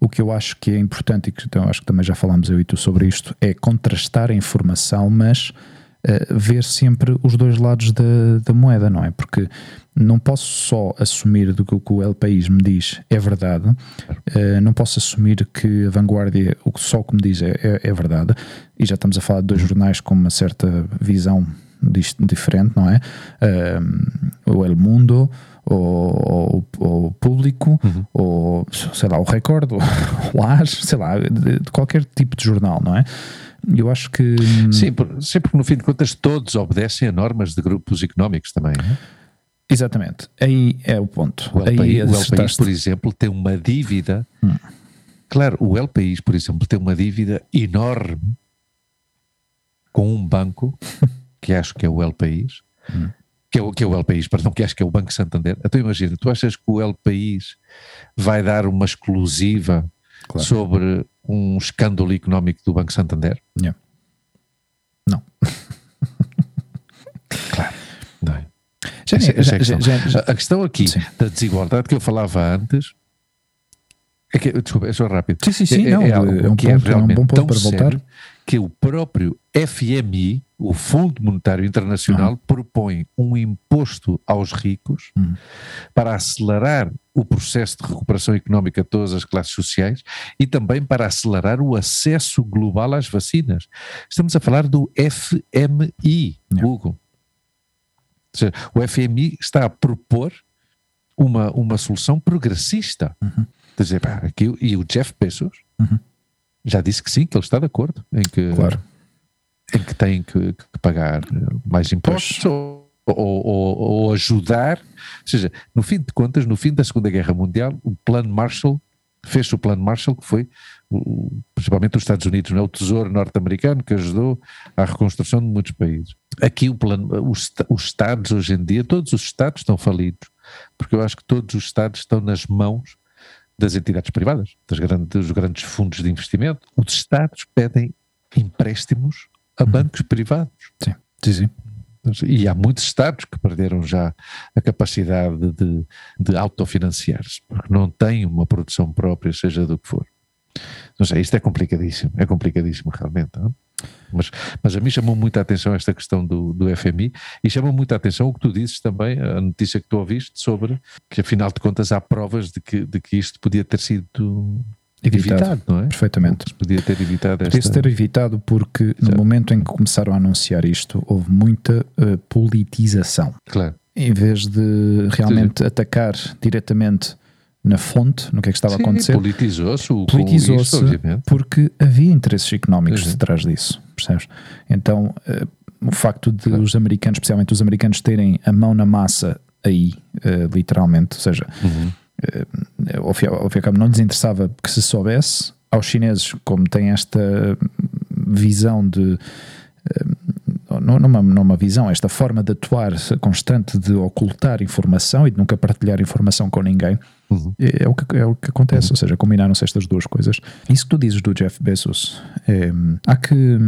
O que eu acho que é importante, e que então, acho que também já falámos eu e tu sobre isto, é contrastar a informação, mas uh, ver sempre os dois lados da, da moeda, não é? Porque não posso só assumir do que que o El País me diz é verdade, uh, não posso assumir que a vanguardia, o que só o que me diz é, é, é verdade, e já estamos a falar de dois jornais com uma certa visão diferente, não é? Uh, o El Mundo, ou o Público, Uhum. ou sei lá, o Record, ou o AS, sei lá, de, de qualquer tipo de jornal, não é? Eu acho que. Sim, por- sim, porque no fim de contas todos obedecem a normas de grupos económicos também. não é? Exatamente. Aí é o ponto. O El, Aí País, o El País, por exemplo, tem uma dívida. Hum. Claro, o El País, por exemplo, tem uma dívida enorme com um banco, que acho que é o El País, Hum. que, é o, que é o El País, perdão, que acho que é o Banco Santander. Então imagina, tu achas que o El País vai dar uma exclusiva Claro. sobre um escândalo económico do Banco Santander? Yeah. Não. Não é? Já- Essa- essa é a já- questão. já- já- A- questão aqui Sim. da desigualdade que eu falava antes é que, desculpa, é só rápido. Sim, sim, sim, é, não, é é um que ponto- é um realmente bom ponto tão para voltar. sério que o próprio FMI, o Fundo Monetário Internacional, propõe um imposto aos ricos Uhum. para acelerar o processo de recuperação económica de todas as classes sociais e também para acelerar o acesso global às vacinas. Estamos a falar do FMI, Yeah. Hugo. Seja, o FMI está a propor uma, uma solução progressista. Quer dizer, pá, aqui, e o Jeff Bezos Uhum. já disse que sim, que ele está de acordo em que, Claro. Em que tem que, que pagar mais impostos ou, ou- ou- ajudar. Ou seja, no fim de contas, no fim da Segunda Guerra Mundial, o Plano Marshall fez o Plano Marshall, que foi principalmente os Estados Unidos, não é? o Tesouro norte-americano que ajudou à reconstrução de muitos países. Aqui o plano, os, os Estados hoje em dia, todos os Estados estão falidos, porque eu acho que todos os Estados estão nas mãos das entidades privadas, das grandes, dos grandes fundos de investimento. Os Estados pedem empréstimos a bancos privados. Sim, sim, sim. E há muitos Estados que perderam já a capacidade de, de autofinanciar-se, porque não têm uma produção própria, seja do que for. Não sei, isto é complicadíssimo, é complicadíssimo realmente. não? Mas, mas a mim chamou muita atenção esta questão do, do FMI e chamou muita atenção o que tu dizes também, a notícia que tu ouviste sobre que afinal de contas há provas de que, de que isto podia ter sido Evitado. evitado, não é? Perfeitamente. Podia ter evitado esta... Podia-se ter evitado porque no momento em que começaram a anunciar isto, houve muita eh, politização. Claro, Em vez de realmente atacar diretamente na fonte, no que é que estava a Sim, acontecer, politizou-se o- politizou-se porque havia interesses económicos Uhum. detrás disso, percebes? Então, eh, o facto de Claro. os americanos, especialmente os americanos, terem a mão na massa aí, eh, literalmente, ou seja, Uhum. Eh, ao fim, ao fim e ao cabo não lhes interessava que se soubesse, aos chineses, como têm esta visão de eh, não, não, uma, não uma visão, esta forma de atuar constante de ocultar informação e de nunca partilhar informação com ninguém, Uhum. é, é o que, é o que acontece. Ou seja, combinaram-se estas duas coisas. Isso que tu dizes do Jeff Bezos, é, há, que,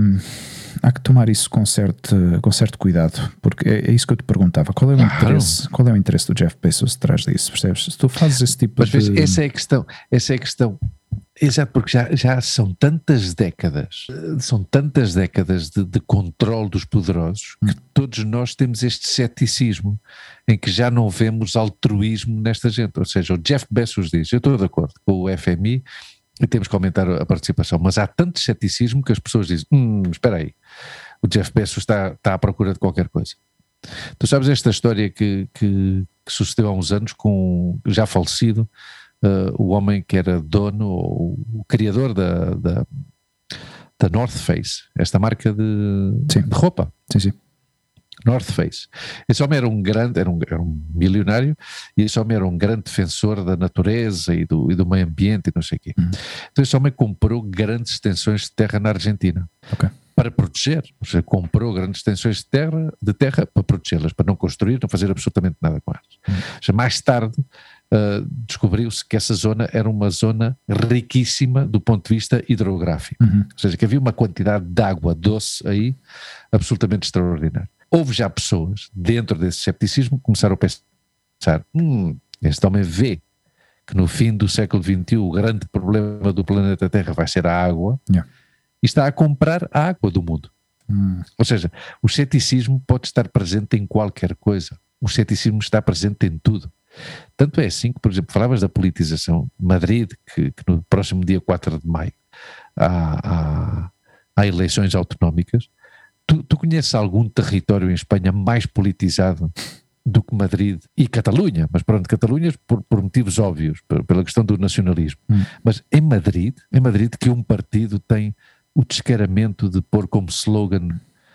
há que tomar isso com certo, com certo cuidado, porque é, é isso que eu te perguntava. Qual é o Claro. interesse? Qual é o interesse do Jeff Bezos detrás disso? Percebes? Se tu fazes esse tipo Mas de. essa é a questão, essa é a questão. Exato, porque já, já são tantas décadas, são tantas décadas de, de controle dos poderosos que todos nós temos este ceticismo em que já não vemos altruísmo nesta gente. Ou seja, o Jeff Bezos diz, eu estou de acordo com o FMI e temos que aumentar a participação, mas há tanto ceticismo que as pessoas dizem, hum, espera aí, o Jeff Bezos está, está à procura de qualquer coisa. Tu sabes esta história que, que, que sucedeu há uns anos com já falecido uh, o homem que era dono ou o criador da, da, da North Face, esta marca de, Sim. de roupa. Sim, sim. North Face. Esse homem era um grande, era um, era um milionário e esse homem era um grande defensor da natureza e do, e do meio ambiente e não sei o quê. Então esse homem comprou grandes extensões de terra na Argentina Ok. para proteger, ou seja, comprou grandes extensões de terra, de terra para protegê-las, para não construir, não fazer absolutamente nada com elas. Ou seja, mais tarde uh, descobriu-se que essa zona era uma zona riquíssima do ponto de vista hidrográfico, Uhum. ou seja, que havia uma quantidade de água doce aí absolutamente extraordinária. Houve já pessoas dentro desse escepticismo que começaram a pensar: hum, este homem vê que no fim do século XXI o grande problema do planeta Terra vai ser a água Yeah. e está a comprar a água do mundo. Hum. Ou seja, o ceticismo pode estar presente em qualquer coisa. O ceticismo está presente em tudo. Tanto é assim que, por exemplo, falavas da politização. Madrid, que, que no próximo dia 4 de maio há, há, há eleições autonómicas. Tu, tu conheces algum território em Espanha mais politizado do que Madrid e Catalunha, mas pronto, Catalunha por, por motivos óbvios, por, pela questão do nacionalismo. Hum. Mas em Madrid, em Madrid que um partido tem o descaramento de pôr como slogan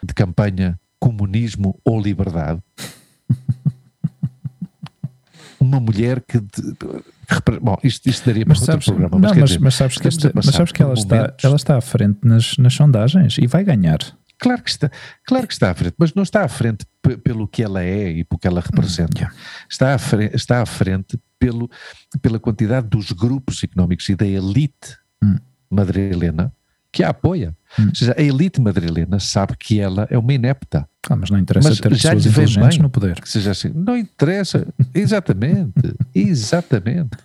de campanha comunismo ou liberdade. Uma mulher que. bom, isto, isto daria para Mas outro sabes, programa. não, quer mas, dizer, mas sabes que, este- mas sabes que ela está, ela está à frente nas, nas sondagens e vai ganhar. Claro que está, claro que está à frente, mas não está à frente pe- pelo que ela é e pelo que ela representa. yeah. Está à frente, está à frente pelo, pela quantidade dos grupos económicos e da elite Hum. madrilena que a apoia. Hum. Ou seja, a elite madrilena sabe que ela é uma inepta. Ah, mas não interessa Mas ter já pessoas inteligentes bem. no poder. Que seja assim, não interessa. Exatamente, exatamente.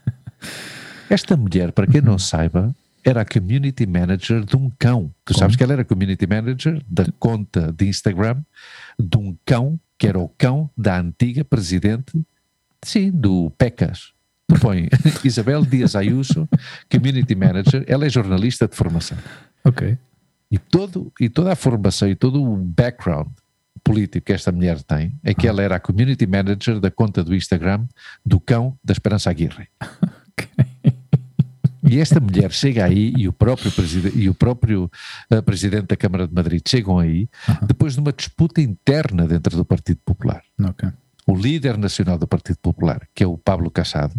Esta mulher, para quem Uhum. não saiba, era a community manager de um cão. Tu sabes que ela era community manager da conta de Instagram de um cão que era o cão da antiga presidente, sim, do PECAS. Tu põe Isabel Dias Ayuso, community manager, ela é jornalista de formação. Ok. E, todo, e toda a formação e todo o background político que esta mulher tem é que ela era a community manager da conta do Instagram do cão da Esperança Aguirre. E esta mulher chega aí e o próprio, e o próprio eh, presidente da Câmara de Madrid chegam aí depois de uma disputa interna dentro do Partido Popular Ok. o líder nacional do Partido Popular, que é o Pablo Casado,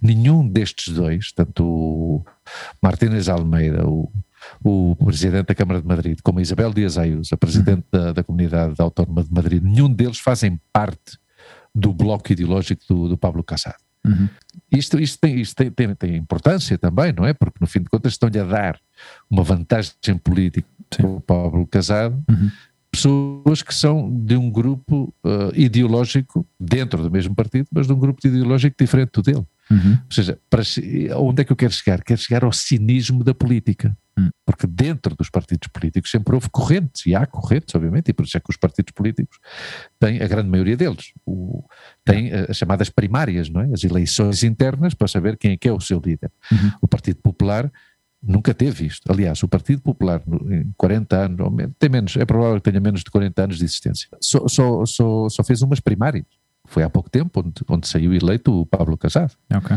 nenhum destes dois, tanto o Martínez Almeida, o, o presidente da Câmara de Madrid, como a Isabel Dias Ayuso, a presidente da, da Comunidade Autónoma de Madrid, nenhum deles fazem parte do bloco ideológico do, do Pablo Casado. Uhum. Isto, isto, tem, isto tem, tem, tem importância também, não é? Porque no fim de contas estão-lhe a dar uma vantagem política Sim. para o Pablo Casado, Uhum. pessoas que são de um grupo eh, ideológico dentro do mesmo partido, mas de um grupo ideológico diferente do dele. Uhum. Ou seja, para, onde é que eu quero chegar? Quero chegar ao cinismo da política. Hum. Porque dentro dos partidos políticos sempre houve correntes, e há correntes, obviamente, e por isso é que os partidos políticos têm, a grande maioria deles, o, têm eh, as chamadas primárias, não é? As eleições internas para saber quem é que é o seu líder. Uhum. O Partido Popular nunca teve isto. Aliás, o Partido Popular, em 40 anos, tem menos, é provável que tenha menos de 40 anos de existência, só, só, só, só fez umas primárias. Foi há pouco tempo onde, onde saiu eleito o Pablo Casado. Ok.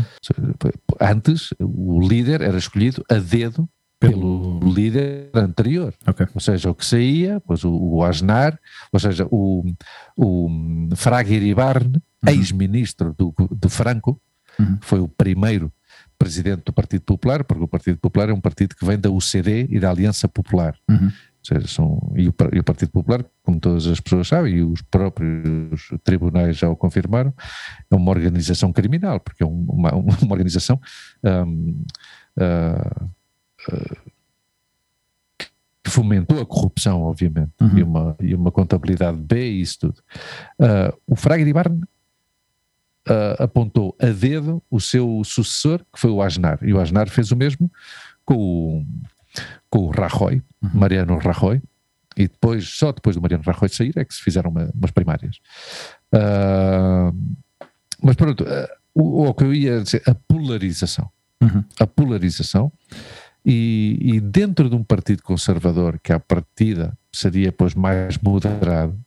Antes, o líder era escolhido a dedo pelo líder anterior. Ok. Ou seja, o que saía, pois o, o Aznar, ou seja, o, o Fraga Iribarne, ex-ministro do, do Franco, Uhum. foi o primeiro presidente do Partido Popular, porque o Partido Popular é um partido que vem da UCD e da Aliança Popular. Uhum. Ou seja, são, e, o, e o Partido Popular, como todas as pessoas sabem, e os próprios tribunais já o confirmaram, é uma organização criminal, porque é um- uma, uma organização hum, ah, ah, que fomentou a corrupção, obviamente, Uhum. e, uma, e uma contabilidade B e isso tudo. Ah, o Fraga Ibarne ah, apontou a dedo o seu sucessor, que foi o Asnar, e o Asnar fez o mesmo com o, com o Rajoy, Mariano Rajoy, e depois, só depois do Mariano Rajoy sair é que se fizeram uma- umas primárias. Ah, mas pronto, o, o que eu ia dizer, a polarização. Uhum. A polarização e, e dentro de um partido conservador que à partida seria pois mais moderado,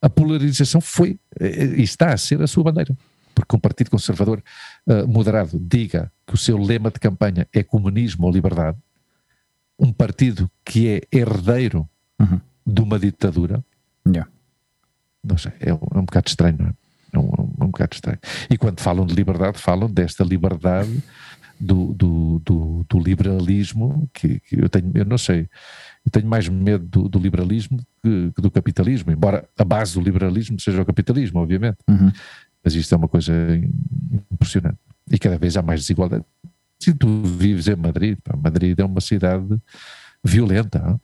a polarização foi eh, e está a ser a sua bandeira. Porque um partido conservador eh, moderado diga que o seu lema de campanha é comunismo ou liberdade, um partido que é herdeiro Uhum. de uma ditadura, Yeah. não sei, é um, é um bocado estranho, não é? É um, é um bocado estranho. E quando falam de liberdade, falam desta liberdade do, do, do, do liberalismo, que, que eu tenho, eu não sei, eu tenho mais medo do, do liberalismo que, que do capitalismo, embora a base do liberalismo seja o capitalismo, obviamente. Uhum. Mas isto é uma coisa impressionante. E cada vez há mais desigualdade. Se tu vives em Madrid, pá, Madrid é uma cidade violenta. hã?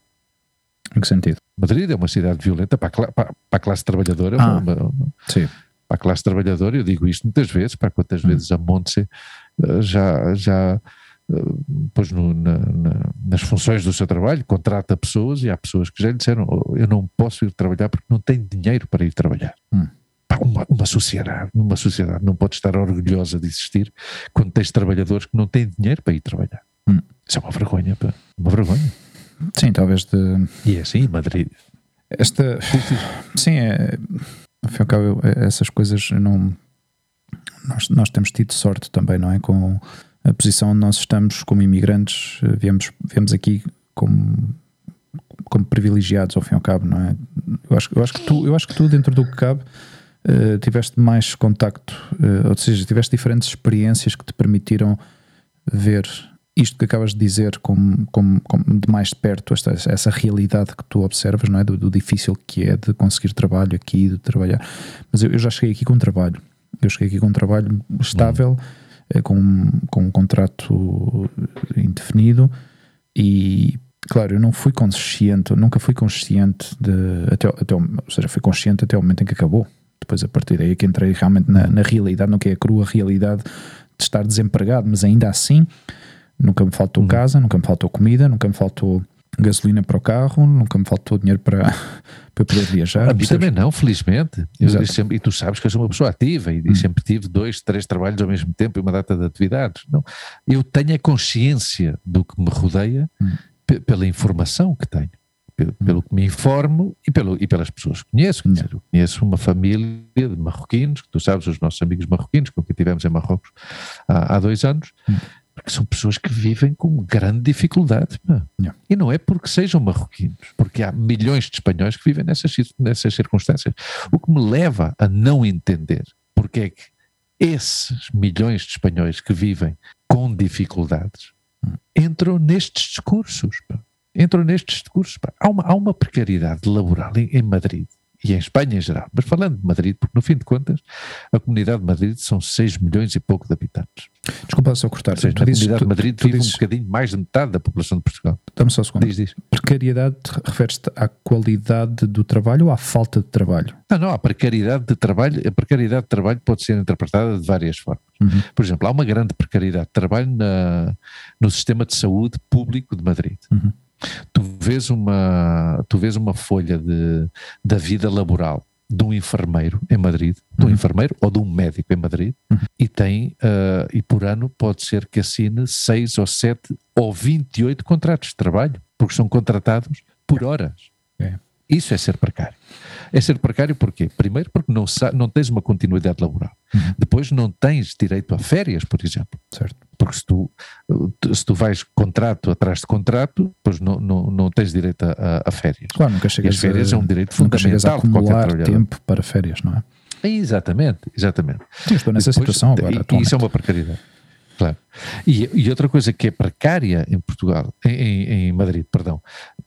Em que sentido? Madrid é uma cidade violenta para a, para- para a classe trabalhadora. Ah. uma- uma- Sim. para a classe trabalhadora, eu digo isto muitas vezes, para quantas vezes a Montse já, já eh, pois no- na- na- nas funções do seu trabalho, contrata pessoas e há pessoas que já lhe disseram "Oh, eu não posso ir trabalhar porque não tenho dinheiro para ir trabalhar. Hum. Uma, uma sociedade, uma sociedade não pode estar orgulhosa de existir quando tens trabalhadores que não têm dinheiro para ir trabalhar. Hum. Isso é uma vergonha, pá. uma vergonha. Sim, talvez de. E é assim Madrid. Esta. Sim, é. Afinal, essas coisas não. Nós, nós temos tido sorte também, não é? Com a posição onde nós estamos como imigrantes, viemos, viemos aqui como, como privilegiados, ao fim e ao cabo, não é? Eu acho, eu acho, que, tu, eu acho que tu, dentro do que cabe, uh, tiveste mais contacto, uh, ou seja, tiveste diferentes experiências que te permitiram ver isto que acabas de dizer como, como, como de mais de perto, esta, essa realidade que tu observas, não é? Do, do, difícil que é de conseguir trabalho aqui, de trabalhar. Mas eu, eu, já cheguei aqui com trabalho. Eu cheguei aqui com um trabalho estável, hum. com, com um contrato indefinido e claro, eu não fui consciente, nunca fui consciente de até, até ou seja, fui consciente até o momento em que acabou. Depois a partir daí é que entrei realmente na, na realidade, não que é a crua realidade de estar desempregado, mas ainda assim Nunca me faltou uhum. casa, nunca me faltou comida, nunca me faltou gasolina para o carro, nunca me faltou dinheiro para, para poder viajar. A mim também não, felizmente. Sempre, e tu sabes que eu sou uma pessoa ativa e, hum. sempre tive dois, três trabalhos ao mesmo tempo e uma data de atividades. Não, eu tenho a consciência do que me rodeia hum. pela informação que tenho. Pelo, hum. pelo, que me informo e, pelo, e pelas pessoas que conheço. Quer dizer, eu conheço uma família de marroquinos, que tu sabes, os nossos amigos marroquinos, com quem tivemos em Marrocos há, há dois anos, hum porque são pessoas que vivem com grande dificuldade. Yeah. E não é porque sejam marroquinos, porque há milhões de espanhóis que vivem nessas, nessas circunstâncias. O que me leva a não entender porque é que esses milhões de espanhóis que vivem com dificuldades hum. entram nestes discursos. Entram nestes discursos. Há, uma, há uma precariedade laboral em, em Madrid e em Espanha em geral, mas falando de Madrid, porque no fim de contas a comunidade de Madrid são 6 milhões e pouco de habitantes. Desculpa só cortar. Seja, na dizes, comunidade tu, de Madrid tu, vive dizes, um bocadinho mais de metade da população de Portugal. Dá-me só um segundo. Diz, diz. Precariedade refere-se à qualidade do trabalho ou à falta de trabalho? Não, não, a precariedade de trabalho, a precariedade de trabalho pode ser interpretada de várias formas. Uhum. Por exemplo, há uma grande precariedade de trabalho na, no sistema de saúde público de Madrid. Uhum tu vês uma, tu vês uma folha de, da vida laboral de um enfermeiro em Madrid, de um uhum. enfermeiro ou de um médico em Madrid, uhum. e tem, uh, e por ano pode ser que assine 6 ou 7 ou 28 contratos de trabalho, porque são contratados por horas. É. Isso é ser precário. É ser precário porquê? Primeiro porque não, não tens uma continuidade laboral. Uhum. Depois não tens direito a férias, por exemplo. Certo. Porque se tu, se tu vais contrato atrás de contrato, pois não, não, não tens direito a, a férias. Claro, nunca chegas e as férias a, é um direito fundamental a acumular tempo para férias, não é? Exatamente, exatamente. Sim, estou nessa Depois, situação agora. E, isso é uma precariedade. Claro. E, e, outra coisa que é precária em Portugal, em, em Madrid, perdão,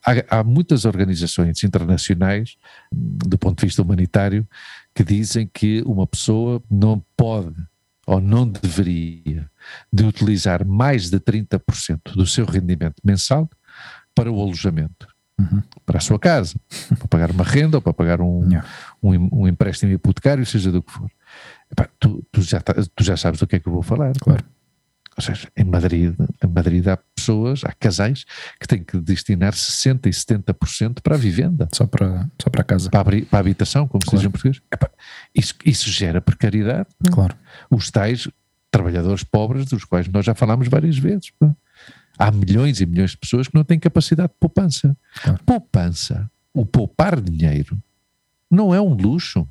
há, há, muitas organizações internacionais, do ponto de vista humanitário, que dizem que uma pessoa não pode ou não deveria de utilizar mais de 30% do seu rendimento mensal para o alojamento. Uhum. Para a sua casa, para pagar uma renda ou para pagar um, yeah. um, um, empréstimo hipotecário, seja do que for. Epá, tu, tu, já, tu já sabes do que é que eu vou falar. Claro. Ou seja, em Madrid, em Madrid há pessoas, há casais que têm que destinar 60% e 70% para a vivenda. Só para, só para a casa. Para a, para a habitação, como claro. se diz em português. Epá, isso, isso gera precariedade. Claro. Os tais trabalhadores pobres, dos quais nós já falámos várias vezes. Há milhões e milhões de pessoas que não têm capacidade de poupança. Claro. Poupança, o poupar dinheiro, não é um luxo.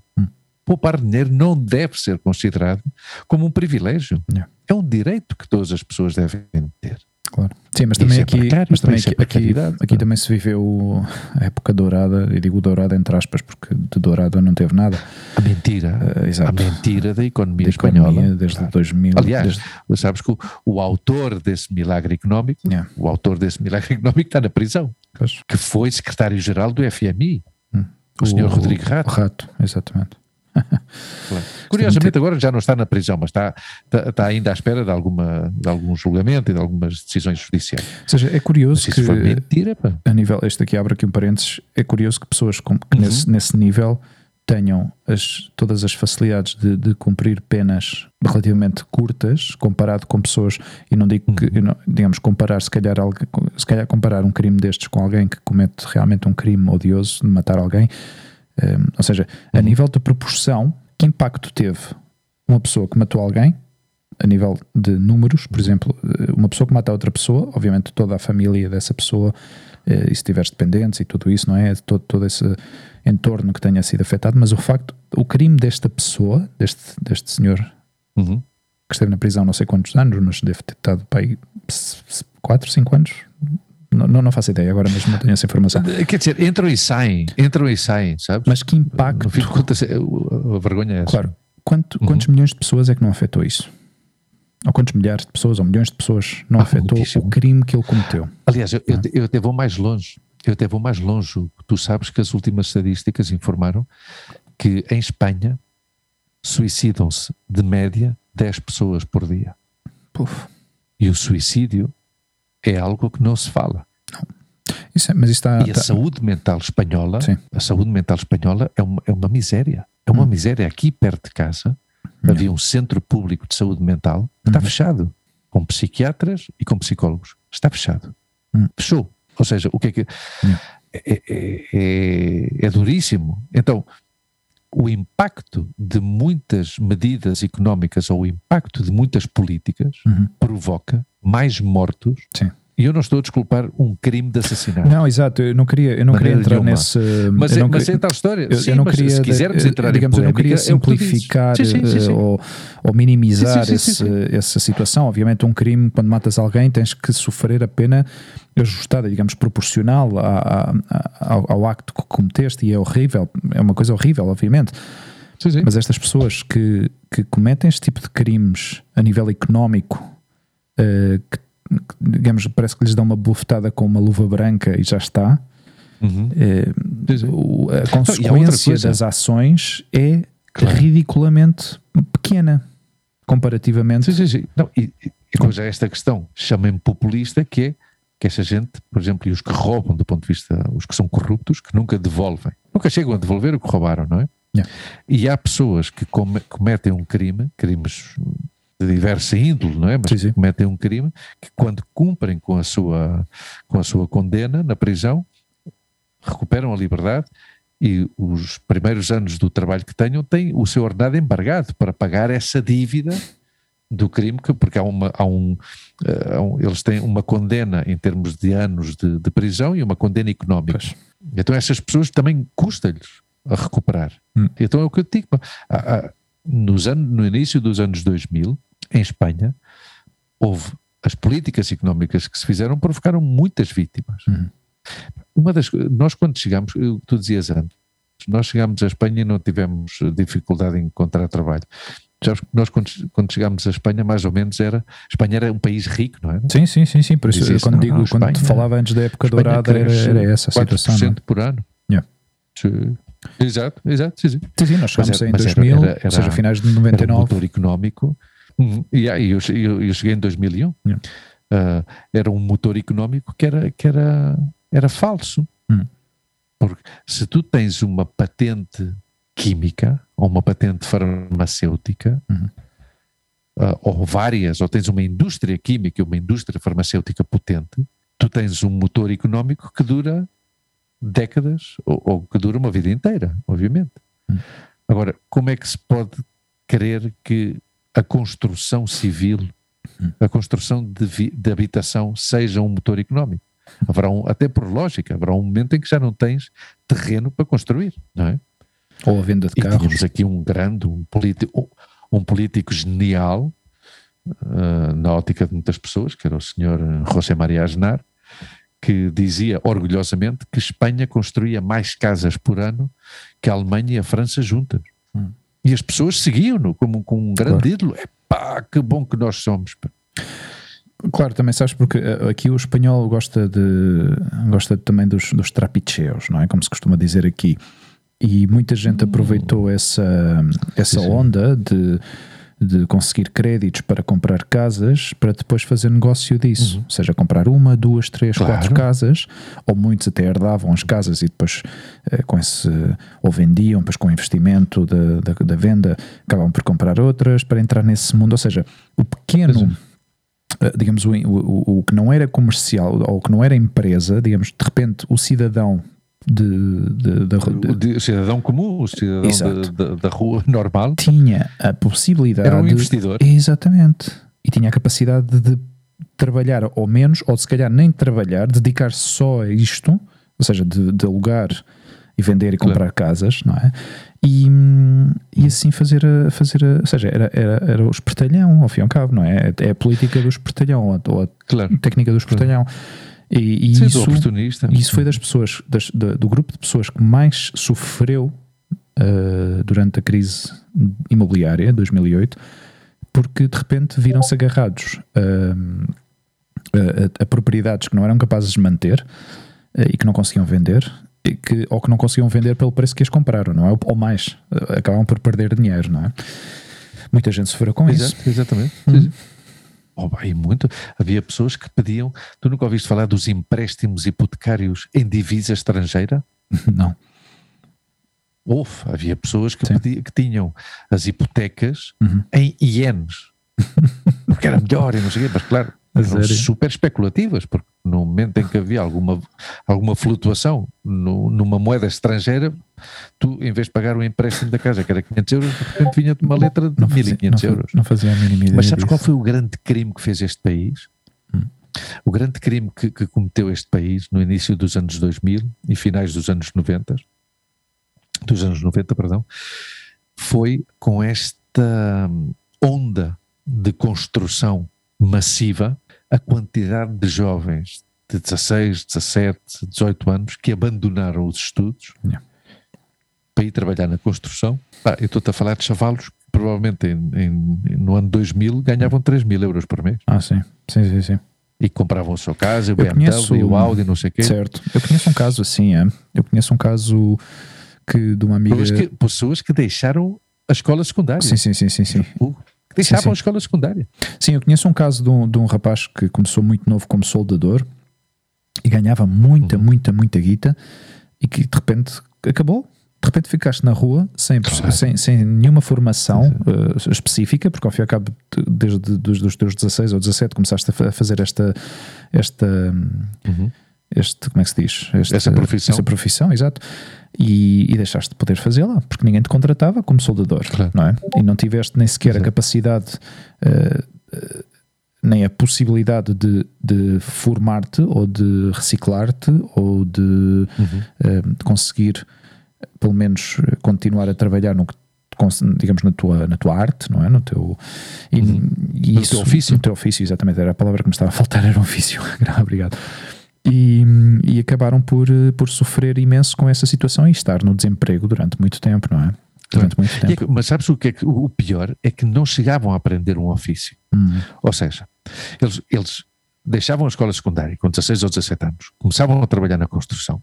Poupar dinheiro não deve ser considerado como um privilégio. Yeah é um direito que todas as pessoas devem ter. Claro. Sim, mas também, é aqui, precário, mas também aqui, aqui, aqui, também se viveu a época dourada, e digo dourada entre aspas, porque de dourada não teve nada. A mentira, uh, a mentira da economia da espanhola. Economia desde claro. 2000. Aliás, desde... sabes que o, o, autor desse milagre económico, yeah. o autor desse milagre económico está na prisão, pois. que foi secretário-geral do FMI, hum. o, o senhor Rodrigo Rato. Rato, exatamente. Claro. Curiosamente agora já não está na prisão, mas está, está, ainda à espera de, alguma, de algum julgamento e de algumas decisões judiciais. Ou seja, é curioso que mentira, a nível, este aqui abre aqui um parênteses, é curioso que pessoas com, que uhum. nesse, nesse nível tenham as, todas as facilidades de, de, cumprir penas relativamente curtas comparado com pessoas, e não digo que, uhum. digamos, comparar se calhar, se calhar comparar um crime destes com alguém que comete realmente um crime odioso de matar alguém, um, ou seja, a uhum. nível de proporção, que impacto teve uma pessoa que matou alguém, a nível de números, por exemplo, eh, uma pessoa que mata outra pessoa, obviamente toda a família dessa pessoa, eh, e se tiveres dependentes e tudo isso, não é? Todo, todo esse, entorno que tenha sido afetado, mas o facto, o crime desta pessoa, deste, deste senhor Uhum. que esteve na prisão não sei quantos anos, mas deve ter estado para aí 4, 5 anos. Não, não, não faço ideia, agora mesmo não tenho essa informação. Quer dizer, entram e saem, entram e saem, sabes? Mas que impacto, no fim de contas, a vergonha é essa. claro, quanto, Uhum. quantos milhões de pessoas é que não afetou isso? Ou quantos milhares de pessoas ou milhões de pessoas não Ah, afetou muitíssimo. o crime que ele cometeu? Aliás, eu, eu, eu até vou mais longe. Eu até vou mais longe. Tu sabes que as últimas estadísticas informaram que em Espanha suicidam-se de média 10 pessoas por dia. Puf. E o suicídio é algo que não se fala. Isso é- mas isso está. E a está- saúde mental espanhola, Sim. a saúde mental espanhola é uma, é uma miséria. É uma miséria. Aqui perto de casa havia um centro público de saúde mental que está fechado, com psiquiatras e com psicólogos. Está fechado. Hum. Fechou. Ou seja, o que é que. É, é- é- é duríssimo. Então, o impacto de muitas medidas económicas ou o impacto de muitas políticas Uhum. provoca mais mortos. Sim. E eu não estou a desculpar um crime de assassinato. Não, exato, eu não queria, eu não queria entrar nenhuma. nesse. Mas, eu é, não mas é tal história. Eu, Sim, eu não queria, se quisermos eh, entrar digamos, em eu não queria é simplificar Sim, sim, sim, eh, Ou, ou minimizar esse- essa situação. Obviamente, um crime, quando matas alguém, tens que sofrer a pena ajustada, digamos, proporcional à- à- ao, ao acto que cometeste, e é horrível, é uma coisa horrível, obviamente. Mas estas pessoas que, que cometem este tipo de crimes a nível económico, eh, que, digamos, parece que lhes dão uma bufetada com uma luva branca e já está. Uhum. O- a consequência das ações é Claro. ridiculamente pequena comparativamente. Sim, sim, sim. Não, e, e depois há esta questão, chamem-me populista, que é que esta gente, por exemplo, e os que roubam do ponto de vista, os que são corruptos, que nunca devolvem, nunca chegam a devolver o que roubaram, não é? Yeah. E há pessoas que come- cometem um crime, crimes de diversa índole, não é? Mas Sim, sim. cometem um crime que quando cumprem com a sua, com a sua condena na prisão, recuperam a liberdade e os primeiros anos do trabalho que tenham têm o seu ordenado embargado para pagar essa dívida do crime, que- porque há uma, há um, eh, há um- eles têm uma condena em termos de anos de, de prisão e uma condena económica. Pois. Então essas pessoas também custa-lhes a recuperar. Hum. Então é o que eu te digo. Há- há- nos anos, no início dos anos 2000, em Espanha, houve as políticas económicas que se fizeram provocaram muitas vítimas. Uhum. Uma das nós quando chegamos, tu dizias antes, nós chegámos à Espanha e não tivemos dificuldade em encontrar trabalho. Nós quando, quando chegámos à Espanha mais ou menos era, Espanha era um país rico, não é? Sim, sim, sim, sim. Por isso, quando não, digo, não, quando Espanha- falava antes da época Espanha dourada, era, era essa a situação. não é? 4% por ano. Yeah. Sim. Exato, exato, sim, sim. Sim, sim, nós chegámos era- em mas era- 2000, era- ou seja, finais de Era um 99. motor económico. Uhum. E aí eu, eu, eu cheguei em 2001. Yeah. Ah, era um motor económico que era, que era, era falso. Hum. Porque se tu tens uma patente química ou uma patente farmacêutica, Uhum. ah, ou várias, ou tens uma indústria química e uma indústria farmacêutica potente, tu tens um motor económico que dura décadas ou, ou que dura uma vida inteira, obviamente. Hum. Agora, como é que se pode querer que a construção civil, a construção de, de habitação seja um motor económico? Haverá um, até por lógica, haverá um momento em que já não tens terreno para construir, não é? Ou a venda de E carros. tínhamos aqui um grande, um político, um político genial, ah, na ótica de muitas pessoas, que era o senhor José Maria Aznar, que dizia orgulhosamente que Espanha construía mais casas por ano que a Alemanha e a França juntas. Hum. E as pessoas seguiam-no como com um grande Claro. ídolo. Epá, que bom que nós somos. Claro, também sabes porque eh, aqui o espanhol gosta de gosta também dos, dos trapicheos, não é? Como se costuma dizer aqui. E muita gente aproveitou essa, essa Hum. Onda de, de conseguir créditos para comprar casas para depois fazer negócio disso. Ou seja, comprar uma, duas, três, Uhum. Claro. quatro casas, ou muitos até herdavam as casas e depois eh, com esse ou vendiam, depois com o investimento da, da, da venda acabavam por comprar outras para entrar nesse mundo. Ou seja, o pequeno. Uh, digamos, o, o, o que não era comercial ou que não era empresa, digamos, de repente o cidadão de, de- de- cidadão comum, o cidadão de- da rua normal, tinha a possibilidade. era um investidor. Exatamente. E tinha a capacidade de trabalhar ou menos, ou se calhar nem trabalhar, dedicar-se só a isto, ou seja, de, de alugar e vender e comprar claro. casas, não é? E, e assim fazer a, fazer a, ou seja, era, era, era o espertalhão, ao fim e ao cabo, não é? É a política do espertalhão, ou a, claro. técnica do espertalhão. Claro. E, e Sim, isso, oportunista. isso foi das pessoas, das, do, do grupo de pessoas que mais sofreu uh, durante a crise imobiliária, 2008, porque de repente viram-se agarrados uh, a, a, propriedades que não eram capazes de manter uh, e que não conseguiam vender, que, ou que não conseguiam vender pelo preço que as compraram, não é? Ou mais, acabam por perder dinheiro, não é? Muita gente sofreu com Exato, isso. Exatamente. Uhum. Oh, e muito. Havia pessoas que pediam. Tu nunca ouviste falar dos empréstimos hipotecários em divisa estrangeira? Não. Houve, havia pessoas que, pediam, que tinham as hipotecas uhum. em ienes, porque era melhor e não sei o quê, mas claro, eram super especulativas, porque no momento em que havia alguma, alguma flutuação no, numa moeda estrangeira, tu, em vez de pagar o empréstimo da casa, que era 500 euros, de repente vinha-te uma letra de 1500 euros. Não fazia a mínima ideia Mas sabes qual foi o grande crime que fez este país? Hum. O grande crime que, que cometeu este país no início dos anos 2000 e finais dos anos 90 dos anos 90, perdão, foi com esta onda de construção massiva a quantidade de jovens de 16, 17, 18 anos que abandonaram os estudos yeah. para ir trabalhar na construção. Ah, eu estou-te a falar de chavalos que provavelmente em, em, no ano 2000 ganhavam 3 mil euros por mês. Ah, sim, sim, sim. sim. E compravam a sua casa, o BMW, conheço, o Audi, não sei o quê. Certo. Eu conheço um caso assim, é? eu conheço um caso que de uma amiga. Pessoas que, pessoas que deixaram a escola secundária. Sim, sim, sim, sim. sim. Deixavam sim, sim. a escola secundária. Sim, eu conheço um caso de um, de um rapaz que começou muito novo como soldador e ganhava muita, uhum. muita, muita guita e que de repente acabou. De repente ficaste na rua sem, claro. sem, sem nenhuma formação uh, específica, porque ao fim e ao cabo, desde dos teus 16 ou 17, começaste a fazer esta, esta uhum. Este, como é que se diz? Este, essa profissão. Essa profissão, exato e, e deixaste de poder fazê-la, porque ninguém te contratava como soldador, claro. não é? E não tiveste nem sequer Exato. a capacidade, uh, uh, nem a possibilidade de, de formar-te ou de reciclar-te ou de, uhum. uh, de, conseguir, pelo menos, continuar a trabalhar no que digamos na tua na tua arte não é no teu e, uhum. e no isso, teu ofício no teu ofício exatamente era a palavra que me estava a faltar era um ofício obrigado e, e, acabaram por, por sofrer imenso com essa situação e estar no desemprego durante muito tempo, não é? Durante muito tempo. É mas sabes o que é que o pior é que não chegavam a aprender um ofício. Hum. Ou seja, eles, eles deixavam a escola secundária com 16 ou 17 anos, começavam a trabalhar na construção,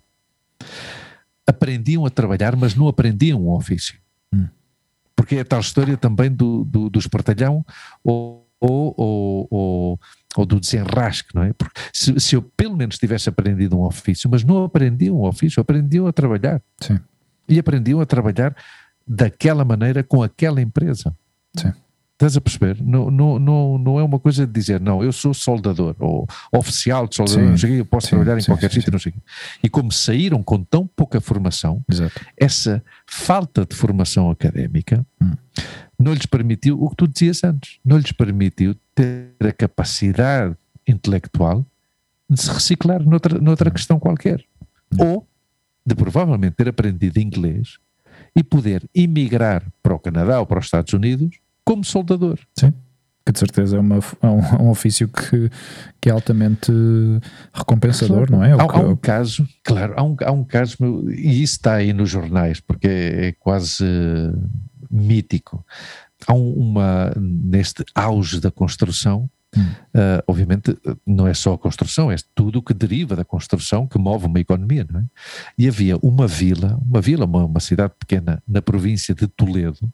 aprendiam a trabalhar, mas não aprendiam um ofício. Hum. Porque é a tal história também do, do, do espartalhão ou, ou, ou, ou ou do desenrasque, não é? Porque se, se, eu pelo menos tivesse aprendido um ofício, mas não aprendiam um ofício, aprendiam a trabalhar. Sim. E aprendiam a trabalhar daquela maneira com aquela empresa. Sim. Estás a perceber? Não, não, não, não é uma coisa de dizer, não, eu sou soldador, ou oficial de soldador, sim, não sei eu posso sim, trabalhar em sim, qualquer sítio, não sei E como saíram com tão pouca formação, Exato. essa falta de formação académica hum. não lhes permitiu o que tu dizias antes, não lhes permitiu ter a capacidade intelectual de se reciclar noutra, noutra hum. questão qualquer. Hum. Ou de provavelmente ter aprendido inglês e poder emigrar para o Canadá ou para os Estados Unidos como soldador. Sim. Que de certeza é, uma, é, um, é um ofício que, que é altamente recompensador, claro. não é? Há, que, há, um caso, claro, há um, há um caso, e isso está aí nos jornais, porque é, é quase uh, mítico. Há uma, neste auge da construção, Hum. Uh, obviamente não é só a construção, é tudo o que deriva da construção que move uma economia, não é? E havia uma vila, uma vila, uma, uma cidade pequena na província de Toledo,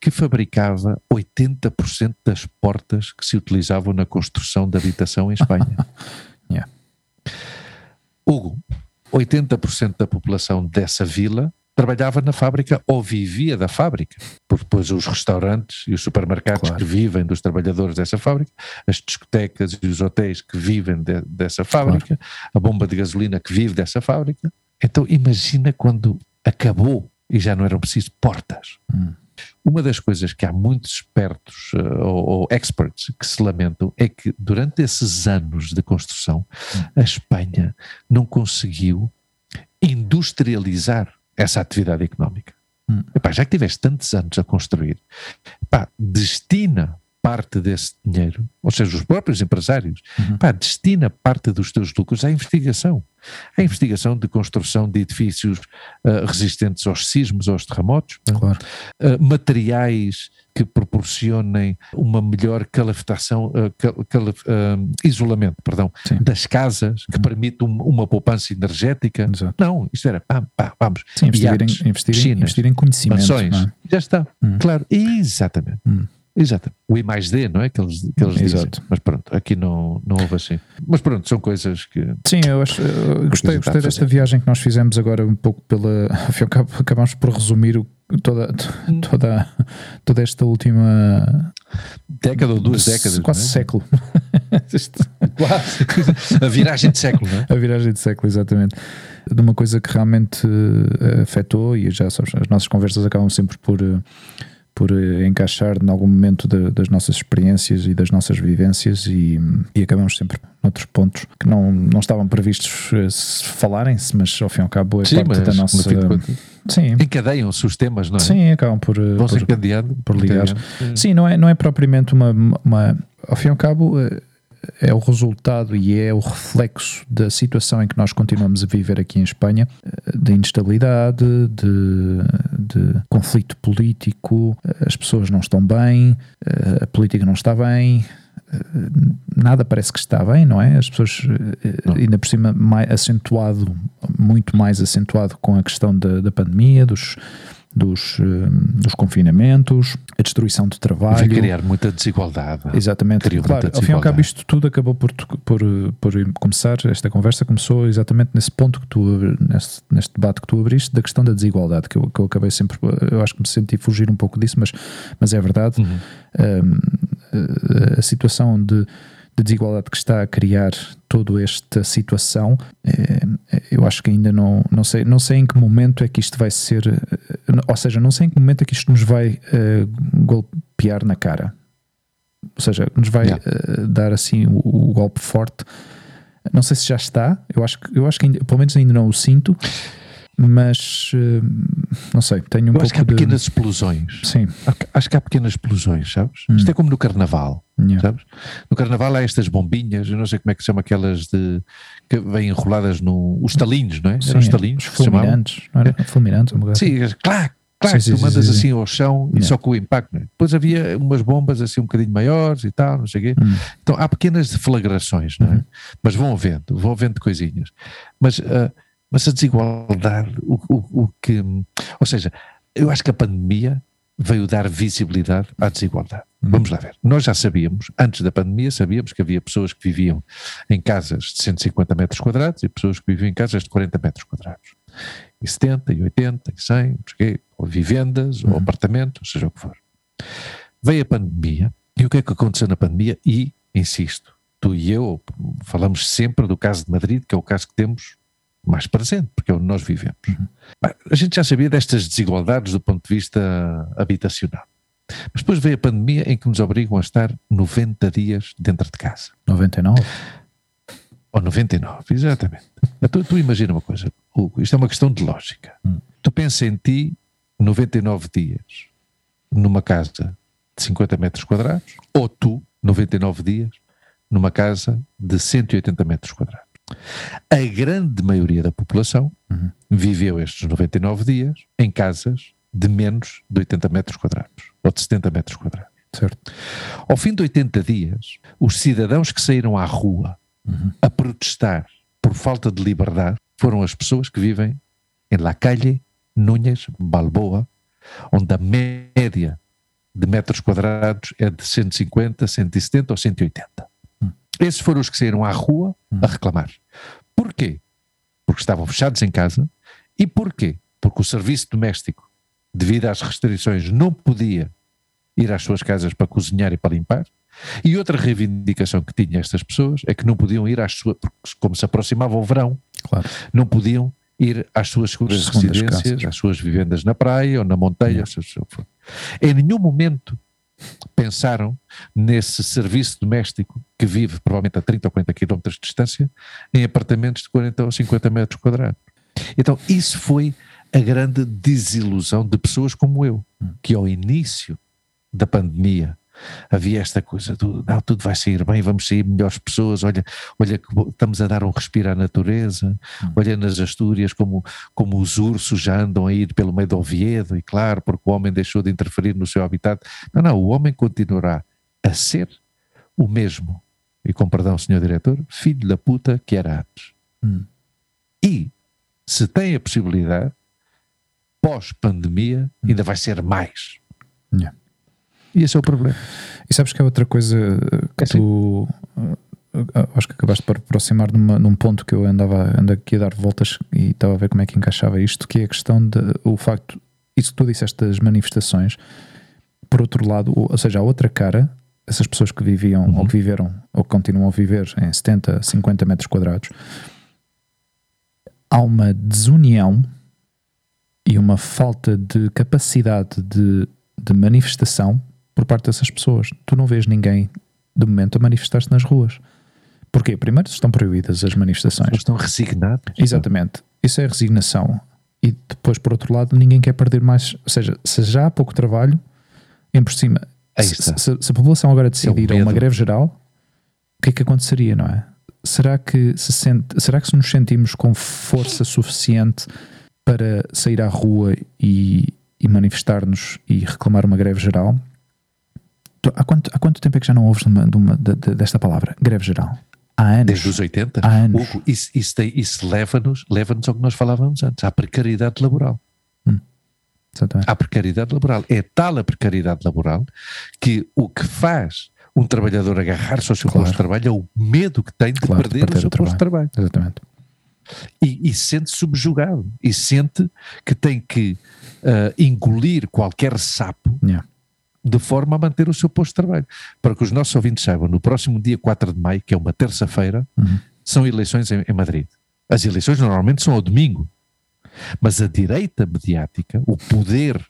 que fabricava 80% das portas que se utilizavam na construção da habitação em Espanha. yeah. Hugo, 80% da população dessa vila trabalhava na fábrica ou vivia da fábrica, porque depois os restaurantes e os supermercados claro. que vivem dos trabalhadores dessa fábrica, as discotecas e os hotéis que vivem de, dessa fábrica, claro. a bomba de gasolina que vive dessa fábrica. Então imagina quando acabou e já não eram preciso portas. Hum. Uma das coisas que há muitos expertos uh, ou, ou, experts que se lamentam é que durante esses anos de construção a Espanha não conseguiu industrializar essa atividade económica. Hum. Epá, já que tiveste tantos anos a construir, epá, destina parte desse dinheiro, ou seja, os próprios empresários, Uhum. pá, destina parte dos teus lucros à investigação. À investigação de construção de edifícios ah, resistentes aos sismos, aos terremotos, Claro. ah, materiais que proporcionem uma melhor calefactação, ah, cal- calef- ah, isolamento, perdão, Sim. Uhum. das casas, que permite um- uma poupança energética. Exato. Não, isto era, pá, pá, vamos, Sim, investir, iates, em, investir, em, piscinas, investir em conhecimento. é? já está, Hum. claro, exatamente. Hum. Exatamente. O I mais D, não é? Que eles, que eles dizem. Exato. Mas pronto, aqui não, não houve assim. Mas pronto, são coisas que. Sim, eu, acho, eu gostei, gostei desta viagem que nós fizemos agora um pouco pela. Acabámos por resumir o- toda, toda, toda esta última. Década ou duas décadas. Quase não é? século. Quase. A viragem de século, não é? A viragem de século, exatamente. De uma coisa que realmente eh, afetou, e já sabes, as nossas conversas acabam sempre por, eh, por eh, encaixar em algum momento da- das nossas experiências e das nossas vivências, e, e acabamos sempre noutros pontos que não, não estavam previstos eh, se falarem-se, mas ao fim e ao cabo é Sim, parte da nossa. de Sim, encadeiam-se os temas, não é? sim, acabam por. eh, Vão se por- encadeando. por ligar. Sim, não é, não é propriamente uma, uma. Ao fim e ao cabo, é o resultado e é o reflexo da situação em que nós continuamos a viver aqui em Espanha, eh, de instabilidade, de, de conflito político, as pessoas não estão bem, eh, a política não está bem. eh, Nada parece que está bem, não é? As pessoas, ainda por cima, mais acentuado, muito mais acentuado com a questão da, da pandemia, dos, dos, eh, dos confinamentos, a destruição de Vai trabalho. criar muita desigualdade. Exatamente, Criou claro. muita Ao fim e ao cabo, desigualdade. isto tudo acabou por, por, por começar. Esta conversa começou exatamente nesse ponto que tu, neste, neste debate que tu abriste, da questão da desigualdade, que eu, que eu acabei sempre, eu acho que me senti fugir um pouco disso, mas, mas é verdade. Uhum. Um, a situação de, de desigualdade que está a criar toda esta situação, eh, eu acho que ainda não, não sei, não sei em que momento é que isto vai ser, eh, ou seja, não sei em que momento é que isto nos vai eh, golpear na cara. Ou seja, nos vai Yeah. eh, dar assim o, o golpe forte. Não sei se já está, eu acho que, eu acho que ainda, pelo menos ainda não o sinto, mas eh, não sei, tenho um Eu pouco acho que há de. pequenas explosões. Sim, Acho que há pequenas explosões, sabes? Hum. Isto é como no carnaval. yeah. sabes? No carnaval há estas bombinhas, eu não sei como é que se chama aquelas de que vêm enroladas no. Os talinhos, não é? Sim, Eram os talinhos os se chamavam? fulminantes, não era? Fulminantes, uma coisa assim. Sim, claro, claro, Sim, sim, tu sim, mandas sim, sim. assim ao chão e só com o impacto. não é? Depois havia umas bombas assim um bocadinho maiores e tal, não sei o quê. Hum. Então há pequenas deflagrações, não é? Uhum. Mas vão havendo, vão havendo coisinhas. Mas, ah, mas a desigualdade, o, o, o que. Ou seja, eu acho que a pandemia veio dar visibilidade à desigualdade. Uhum. Vamos lá ver. Nós já sabíamos, antes da pandemia, sabíamos que havia pessoas que viviam em casas de 150 metros quadrados e pessoas que viviam em casas de 40 metros quadrados. E 70, e 80, e 100, não sei o quê, ou vivendas, ou Uhum. apartamentos, seja o que for. Veio a pandemia, e o que é que aconteceu na pandemia? E, insisto, tu e eu falamos sempre do caso de Madrid, que é o caso que temos mais presente, porque é onde nós vivemos. Bem, A gente já sabia destas desigualdades do ponto de vista habitacional. Mas depois veio a pandemia em que nos obrigam a estar 90 dias dentro de casa. 99? Ou 99, exatamente. Tu, tu imagina uma coisa, Hugo, isto é uma questão de lógica. Hum. Tu pensa em ti 99 dias numa casa de 50 metros quadrados, ou tu 99 dias numa casa de 180 metros quadrados. A grande maioria da população Uhum. viveu estes 99 dias em casas de menos de 80 metros quadrados, ou de 70 metros quadrados. Certo. Ao fim de 80 dias, os cidadãos que saíram à rua Uhum. a protestar por falta de liberdade foram as pessoas que vivem em La Calle, Núñez, Balboa, onde a média de metros quadrados é de 150, 170 ou 180. Hum. Esses foram os que saíram à rua Hum. a reclamar. Porquê? Porque estavam fechados em casa. E porquê? Porque o serviço doméstico, devido às restrições, não podia ir às suas casas para cozinhar e para limpar. E outra reivindicação que tinha estas pessoas é que não podiam ir às suas, porque como se aproximava o verão, Claro. não podiam ir às suas segundas residências, casas. às suas vivendas na praia ou na montanha, for. Em nenhum momento pensaram nesse serviço doméstico que vive provavelmente a 30 ou 40 quilómetros de distância em apartamentos de 40 ou 50 metros quadrados. Então, isso foi a grande desilusão de pessoas como eu, que ao início da pandemia havia esta coisa do tudo vai sair bem, vamos sair melhores pessoas, olha, olha que estamos a dar um respiro à natureza, hum. olha nas Astúrias como, como os ursos já andam a ir pelo meio do Oviedo, e claro, porque o homem deixou de interferir no seu habitat. Não, não, o homem continuará a ser o mesmo, e com perdão, senhor diretor, filho da puta que era antes. Hum. E, se tem a possibilidade, pós-pandemia, hum. ainda vai ser mais. Yeah. E esse é o problema. E sabes que é outra coisa que é tu. Assim. Acho que acabaste por aproximar numa, num ponto que eu andava ando aqui a dar voltas e estava a ver como é que encaixava isto, que é a questão de o facto, isso que tu disseste das manifestações, por outro lado, ou seja, a outra cara, essas pessoas que viviam uhum. ou que viveram ou que continuam a viver em 70, 50 metros quadrados, há uma desunião e uma falta de capacidade de, de manifestação por parte dessas pessoas. Tu não vês ninguém, de momento, a manifestar-se nas ruas. Porquê? Primeiro estão proibidas as manifestações. Estão resignados. Exatamente. Isso é resignação. E depois, por outro lado, ninguém quer perder mais. Ou seja, se já há pouco trabalho, em por cima, se, se, se, a população agora decidir é uma greve geral, o que é que aconteceria, não é? Será que se sente, será que se nos sentimos com força suficiente para sair à rua e, e manifestar-nos e reclamar uma greve geral? Há quanto, há quanto tempo é que já não ouves de uma, de uma, de, desta palavra? Greve geral. Há anos. Desde os 80? Há anos. Hugo, isso, isso, isso leva-nos leva ao que nós falávamos antes, à precariedade laboral. Hum, à precariedade laboral. É tal a precariedade laboral que o que faz um trabalhador agarrar-se ao seu claro. posto de trabalho é o medo que tem de claro, perder, perder, o seu o posto de trabalho. Exatamente. E, e sente subjugado. E sente que tem que uh, engolir qualquer sapo yeah de forma a manter o seu posto de trabalho. Para que os nossos ouvintes saibam, no próximo dia 4 de maio, que é uma terça-feira, uhum. são eleições em, em, Madrid. As eleições normalmente são ao domingo. Mas a direita mediática, o poder,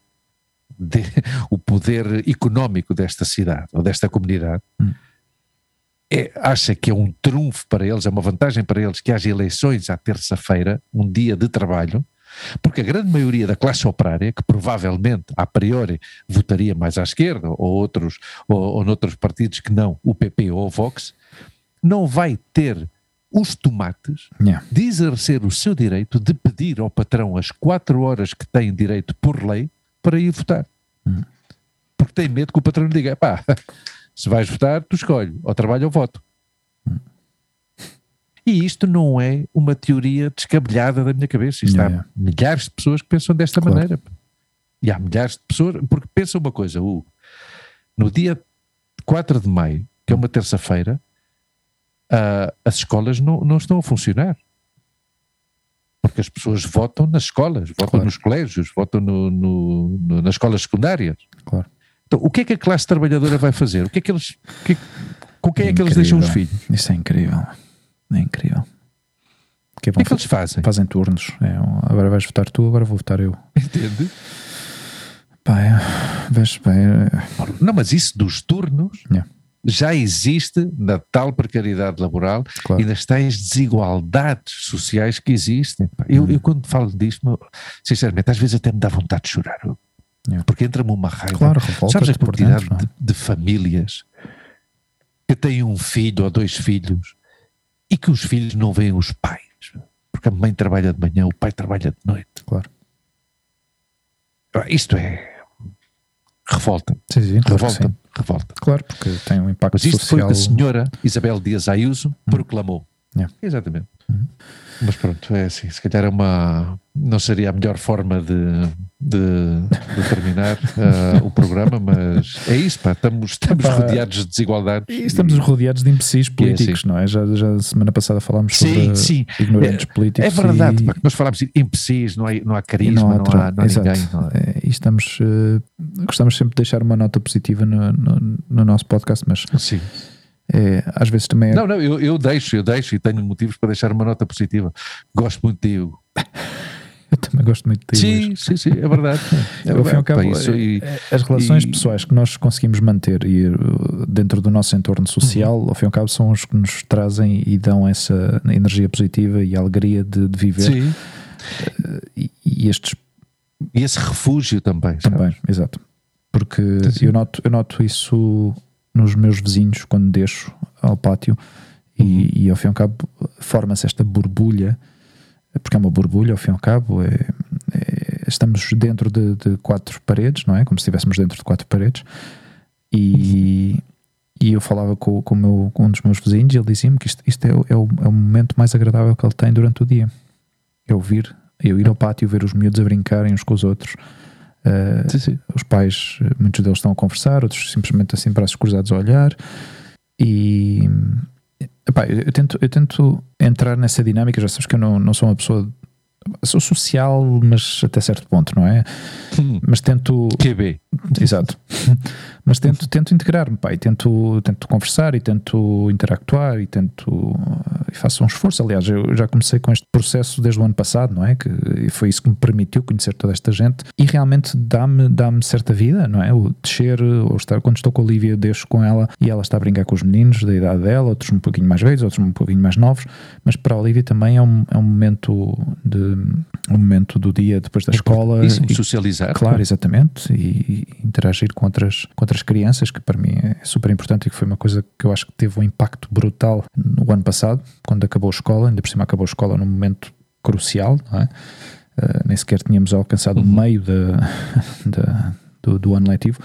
de, o poder económico desta cidade ou desta comunidade, uhum. é, acha que é um trunfo para eles, é uma vantagem para eles que haja eleições à terça-feira, um dia de trabalho, porque a grande maioria da classe operária, que provavelmente a priori votaria mais à esquerda, ou outros, ou, ou noutros partidos que não, o PP ou o Vox, não vai ter os tomates yeah. de exercer o seu direito de pedir ao patrão as quatro horas que tem direito por lei para ir votar. Hum. Porque tem medo que o patrão lhe diga: pá, se vais votar, tu escolhe, ou trabalho ou voto. E isto não é uma teoria descabelhada da minha cabeça. Isto há milhares de pessoas que pensam desta claro. maneira. E há milhares de pessoas, porque pensa uma coisa, Hugo, no dia 4 de maio, que é uma terça-feira, uh, as escolas não, não estão a funcionar. Porque as pessoas votam nas escolas, votam claro. nos colégios, votam no, no, no, nas escolas secundárias. Claro. Então, o que é que a classe trabalhadora vai fazer? O que é que eles, que, com quem é, é que eles deixam os filhos? Isso é incrível. É incrível. Que é, que, é que eles fazem? Fazem turnos. É, agora vais votar tu, agora vou votar eu. Entende? Pá, é, vês, pá, é... Não, mas isso dos turnos yeah. já existe na tal precariedade laboral claro. e nas tais desigualdades sociais que existem. Eu, hum. eu quando falo disto, sinceramente, às vezes até me dá vontade de chorar. Yeah. Porque entra-me uma raiva. Claro, Sabes a quantidade dentro, de, de famílias que têm um filho ou dois filhos e que os filhos não veem os pais. Porque a mãe trabalha de manhã, o pai trabalha de noite. Claro. Isto é. Revolta. Sim, sim, claro revolta. Revolta. Claro, porque tem um impacto Mas isto social. foi o que a senhora Isabel Dias Ayuso hum. proclamou. Yeah. Exatamente. Hum. Mas pronto, é assim, se calhar é uma. Não seria a melhor forma de, de, de terminar uh, o programa, mas é isso, pá, estamos, estamos pá, rodeados de desigualdades. E estamos e, rodeados de imbecis políticos, é assim. não é? Já, já semana passada falámos sobre sim, ignorantes é, políticos. É verdade, e, pá, nós falámos de imbecis, não há, não há carisma, não há, não há, não há ninguém. Não. É, e estamos, uh, gostamos sempre de deixar uma nota positiva no, no, no nosso podcast, mas. Sim é, às vezes também é... Não, não, eu, eu deixo, eu deixo e tenho motivos para deixar uma nota positiva. Gosto muito de Hugo. Eu também gosto muito de Sim, sim, sim, é verdade. É verdade. Cabo, e, é, as relações e, pessoais que nós conseguimos manter e, uh, dentro do nosso entorno social, uhum. ao fim e ao cabo, são os que nos trazem e dão essa energia positiva e alegria de, de viver. Sim. e, e estes E esse refúgio também. sabes? também, exato. Porque Sim. eu noto, eu noto isso nos meus vizinhos quando deixo ao pátio e, e ao fim e ao cabo forma-se esta borbulha, porque é uma borbulha ao fim e ao cabo, é, é- estamos dentro de, de quatro paredes, não é? Como se estivéssemos dentro de quatro paredes e, e eu falava com, com, meu- com um dos meus vizinhos e ele dizia-me que isto, isto é, o- é, o, é o momento mais agradável que ele tem durante o dia. É ouvir, eu ir ao pátio ver os miúdos a brincarem uns com os outros. Eh, Sim, sim. os pais, eh, muitos deles estão a conversar, outros simplesmente assim, braços cruzados a olhar. E epá, eu, eu tento, eu tento entrar nessa dinâmica. Já sabes que eu não, não sou uma pessoa. Sou social, mas até certo ponto, não é? Hum. Mas tento. QB. Exato. Mas tento, tento integrar-me, e tento, tento conversar e tento interactuar e tento e faço um esforço. Aliás, eu já comecei com este processo desde o ano passado, não é? Que e foi isso que me permitiu conhecer toda esta gente e realmente dá-me dá certa vida, não é? O descer, ou estar, quando estou com a Olivia, deixo com ela e ela está a brincar com os meninos da idade dela, outros um pouquinho mais velhos, outros um pouquinho mais novos, mas para a Olivia também é um, é um momento de um momento do dia depois da escola Isso, e- socializar. Claro, exatamente. E, e interagir com outras, com outras crianças, que para mim é super importante e que foi uma coisa que eu acho que teve um impacto brutal no ano passado, quando acabou a escola. Ainda por cima acabou a escola num momento crucial, é? Eh, nem sequer tínhamos alcançado o Uhum. meio da, da- do, do ano letivo.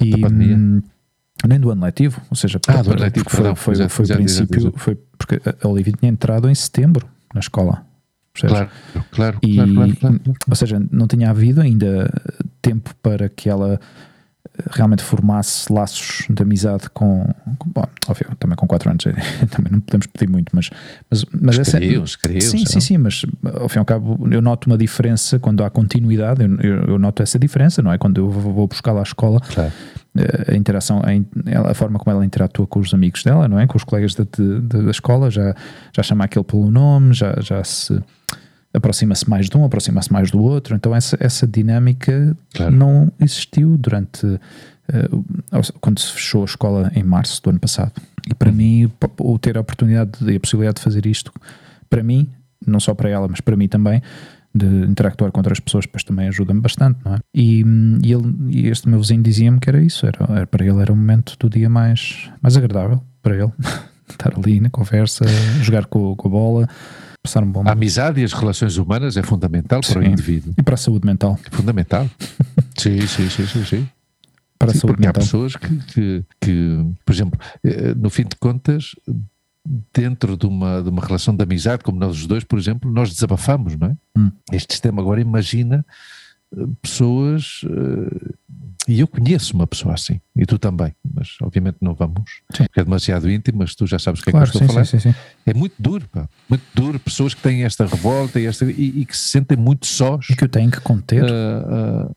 E, hum, nem do ano letivo, ou seja, Ah, do ano letivo, foi, perdão. foi, foi o princípio, foi porque a Olivia tinha entrado em setembro na escola. Percebes? Claro, claro, E- claro, claro, claro, claro. Ou seja, não tinha havido ainda tempo para que ela eh, realmente formasse laços de amizade com. com bom, óbvio, também com 4 anos, também não podemos pedir muito, mas. Mas, mas essa. Criou, se criou, Sim, sim, sim, mas ao fim e ao cabo eu noto uma diferença quando há continuidade, eu, eu- eu noto essa diferença, não é? Quando eu vou lá à escola, Claro. eh, a interação, a, forma como ela interatua com os amigos dela, não é? Com os colegas da, de- de- da escola, já, já chama aquele pelo nome, já, já se aproxima-se mais de um, aproxima-se mais do outro. Então, essa, essa dinâmica Claro. não existiu durante o- quando se fechou a escola em março do ano passado. E para mim, p- o ter a oportunidade e a possibilidade de fazer isto, para mim, não só para ela, mas para mim também, de interactuar com outras pessoas, depois também ajuda-me bastante, não é? E, e ele, e este meu vizinho dizia-me que era isso, era, era- para ele era o momento do dia mais, mais agradável para ele. Estar ali na conversa, jogar com, com a bola, passar um bom A momento. amizade e as relações humanas é fundamental para o Sim. indivíduo. E para a saúde mental. É fundamental. sim, sim, sim, sim, sim. Para a Sim, saúde porque há mental. pessoas que, que, que, por exemplo, eh, no fim de contas, dentro de uma, de uma relação de amizade, como nós os dois, por exemplo, nós desabafamos, não é? Hum. Este sistema agora imagina eh, pessoas, eh, e eu conheço uma pessoa assim, e tu também, mas obviamente não vamos, Sim. porque é demasiado íntimo, mas tu já sabes o que Claro, é que eu estou sim, a falar. sim. É muito duro, pá, muito duro, pessoas que têm esta revolta e, esta, e, e que se sentem muito sós. E que o têm que conter. Ah, ah,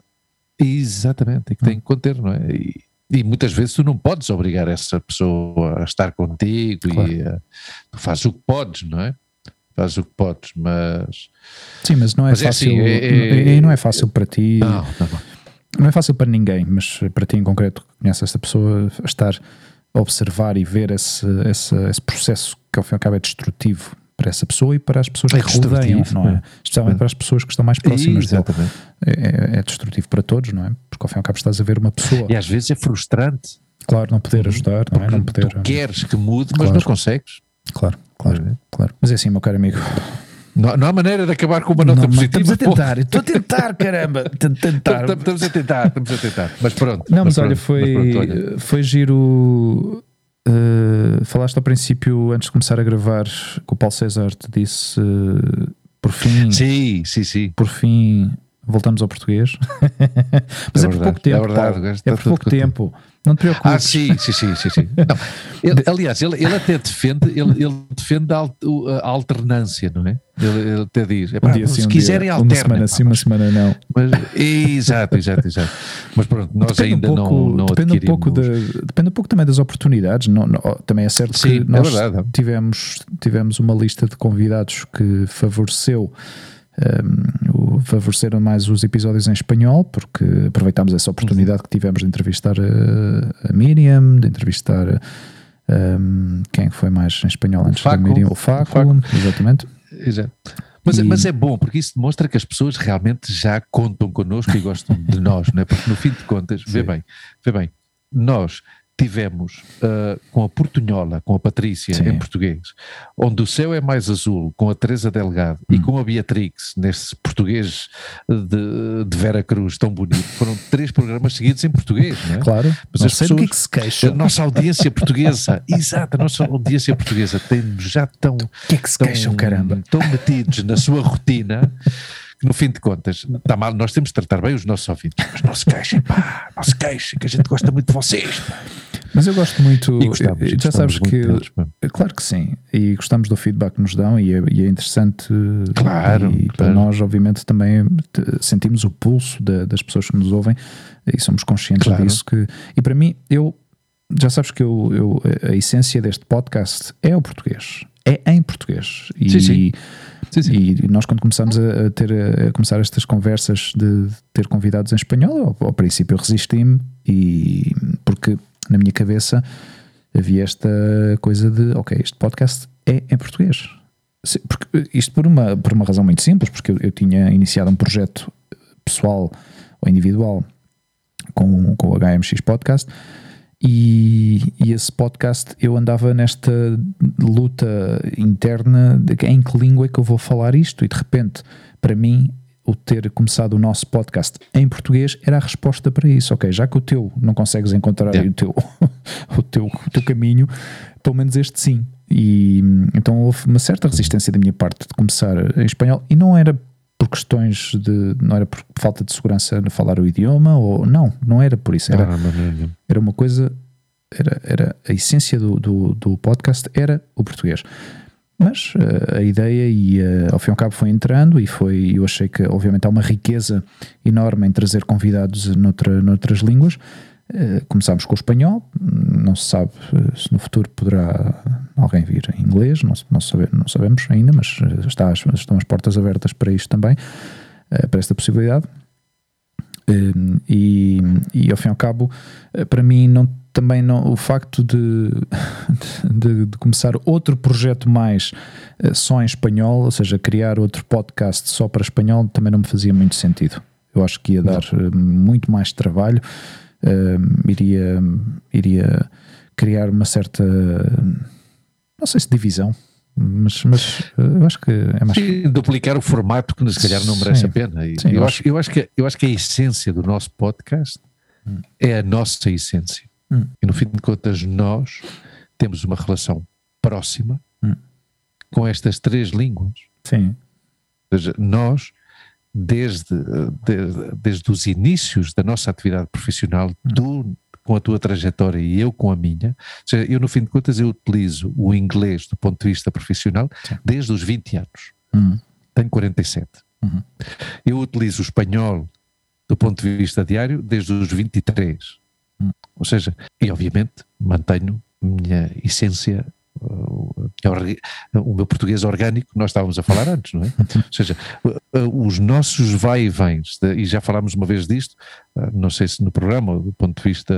exatamente, e que tem que conter, não é? E, e muitas vezes tu não podes obrigar essa pessoa a estar contigo Claro. e ah, tu fazes o que podes, não é? Fazes o que podes, mas. Sim, mas não é Mas é fácil. assim, é- é- e não é fácil para ti. Não, não, não. Não é fácil para ninguém, mas para ti em concreto, que conheces esta pessoa, estar a observar e ver esse, esse, esse processo que ao fim e ao cabo é destrutivo para essa pessoa e para as pessoas É que rodeiam, não é? é. Especialmente para as pessoas que estão mais próximas dele. Exatamente. É, é destrutivo para todos, não é? Porque ao fim e ao cabo estás a ver uma pessoa, E às vezes é frustrante. claro, não poder ajudar, não é? Não poder. tu queres que mude, mas Claro. não consegues. Claro, claro, claro. Mas é assim, meu caro amigo. Não, não há maneira de acabar com uma nota Não, mas positiva. estamos a pô. tentar, estou a tentar, caramba, tentar. Estamos a tentar, estamos a tentar. Mas pronto. Não, mas, olha, pronto, foi, mas pronto, olha. foi giro. uh, falaste ao princípio, antes de começar a gravar, que o Paulo César te disse uh, por fim, Sim, sim, sim. por fim, voltamos ao português. Mas É é, por verdade, pouco tempo. é verdade, Paulo, é por tudo pouco contente. tempo. Não te preocupes. Ah, sim, sim, sim, sim, sim. Não, ele- aliás, ele, ele até defende, ele, ele defende a alternância, não é? Ele, ele até diz, um epá, dia se um quiserem dia. Uma semana sim, uma semana não. Mas, exato, exato, exato. Mas pronto, nós Depende ainda um pouco, não, não depende, um pouco de- depende um pouco também das oportunidades. Não, não- também é certo Sim, que é nós verdade. tivemos, tivemos uma lista de convidados que favoreceu um, favoreceram mais os episódios em espanhol, porque aproveitámos essa oportunidade que tivemos de entrevistar a, a Miriam, de entrevistar um, quem foi mais em espanhol antes Faco. da Miriam, o Faco, Faco. exatamente. Exato. Mas, E- mas é bom, porque isso demonstra que as pessoas realmente já contam connosco e gostam de nós, não é? Porque no fim de contas, vê bem, vê bem, nós tivemos ah, com a Portunhola, com a Patrícia Sim. em português, onde o céu é mais azul, com a Teresa Delgado e Hum. com a Beatrix, nesse português de, de Vera Cruz tão bonito, foram três programas seguidos em português, não é? Claro, Mas não as sei do que é pessoas- que se queixam. A nossa audiência portuguesa, exato, a nossa audiência portuguesa tem já tão O que é que se queixam, caramba? tão metidos na sua rotina que no fim de contas está mal, nós temos de tratar bem os nossos ouvintes, mas não se queixem, pá, não se queixem, que a gente gosta muito de vocês. pá. Mas eu gosto muito. E gostamos, já gostamos sabes que. deles, pá. Claro que sim. E gostamos do feedback que nos dão e é, e é interessante. Claro, E para nós, obviamente, também sentimos o pulso da- das pessoas que nos ouvem e somos conscientes Claro. disso. Que, e para mim, eu. Já sabes que eu, eu- a essência deste podcast é o português. É em português. E, Sim, sim. Sim, sim. E nós, quando começamos a, ter, a começar estas conversas de, ter convidados em espanhol, ao, ao princípio eu resisti-me, e, porque na minha cabeça havia esta coisa de: ok, este podcast é em português. Porque, isto por uma, por uma razão muito simples, porque eu, eu tinha iniciado um projeto pessoal ou individual com, com o HMX Podcast. E, e esse podcast eu andava nesta luta interna de em que língua é que eu vou falar isto, e de repente, para mim, o ter começado o nosso podcast em português era a resposta para isso. Ok, já que o teu não consegues encontrar Yeah. o, teu, o, teu, o teu caminho, pelo menos este sim. E então houve uma certa resistência da minha parte de começar em espanhol, e não era por questões de. não era por falta de segurança de falar o idioma, ou não, não era por isso. Era, Ah, não, não. era uma coisa, era, era a essência do, do, do podcast era o português. Mas eh, a ideia e eh, ao fim e ao cabo foi entrando e foi, eu achei que obviamente há uma riqueza enorme em trazer convidados noutra, noutras línguas. Eh, começámos com o espanhol, não se sabe se no futuro poderá alguém vir em inglês, não, não, sabe- não sabemos ainda, mas está, estão as portas abertas para isto também, para esta possibilidade. Um, e, e ao fim e ao cabo, eh, para mim, não, também não, o facto de, de, de começar outro projeto mais eh, só em espanhol, ou seja, criar outro podcast só para espanhol, também não me fazia muito sentido. Eu acho que ia dar eh, muito mais trabalho, eh, iria, iria criar uma certa, não sei se divisão, mas, mas eh, eu acho que é mais. Sim, duplicar o formato que se calhar não merece Sim. a pena. Sim, eu, acho, eu, acho que, eu acho que a essência do nosso podcast é a nossa essência. Hum. E no fim de contas, nós temos uma relação próxima Hum. com estas três línguas. Sim, Ou seja, nós, desde, desde, desde os inícios da nossa atividade profissional, tu com a tua trajetória e eu com a minha, ou seja, eu no fim de contas eu utilizo o inglês do ponto de vista profissional Sim. desde os 20 anos. Hum. Tenho 47. Uhum. Eu utilizo o espanhol do ponto de vista diário desde os 23. Hum. Ou seja, e obviamente mantenho a minha essência, orga- o meu português orgânico, que nós estávamos a falar antes, não é? Ou seja, uh, uh, os nossos vai e vens, e já falámos uma vez disto, uh, não sei se no programa, do ponto de vista,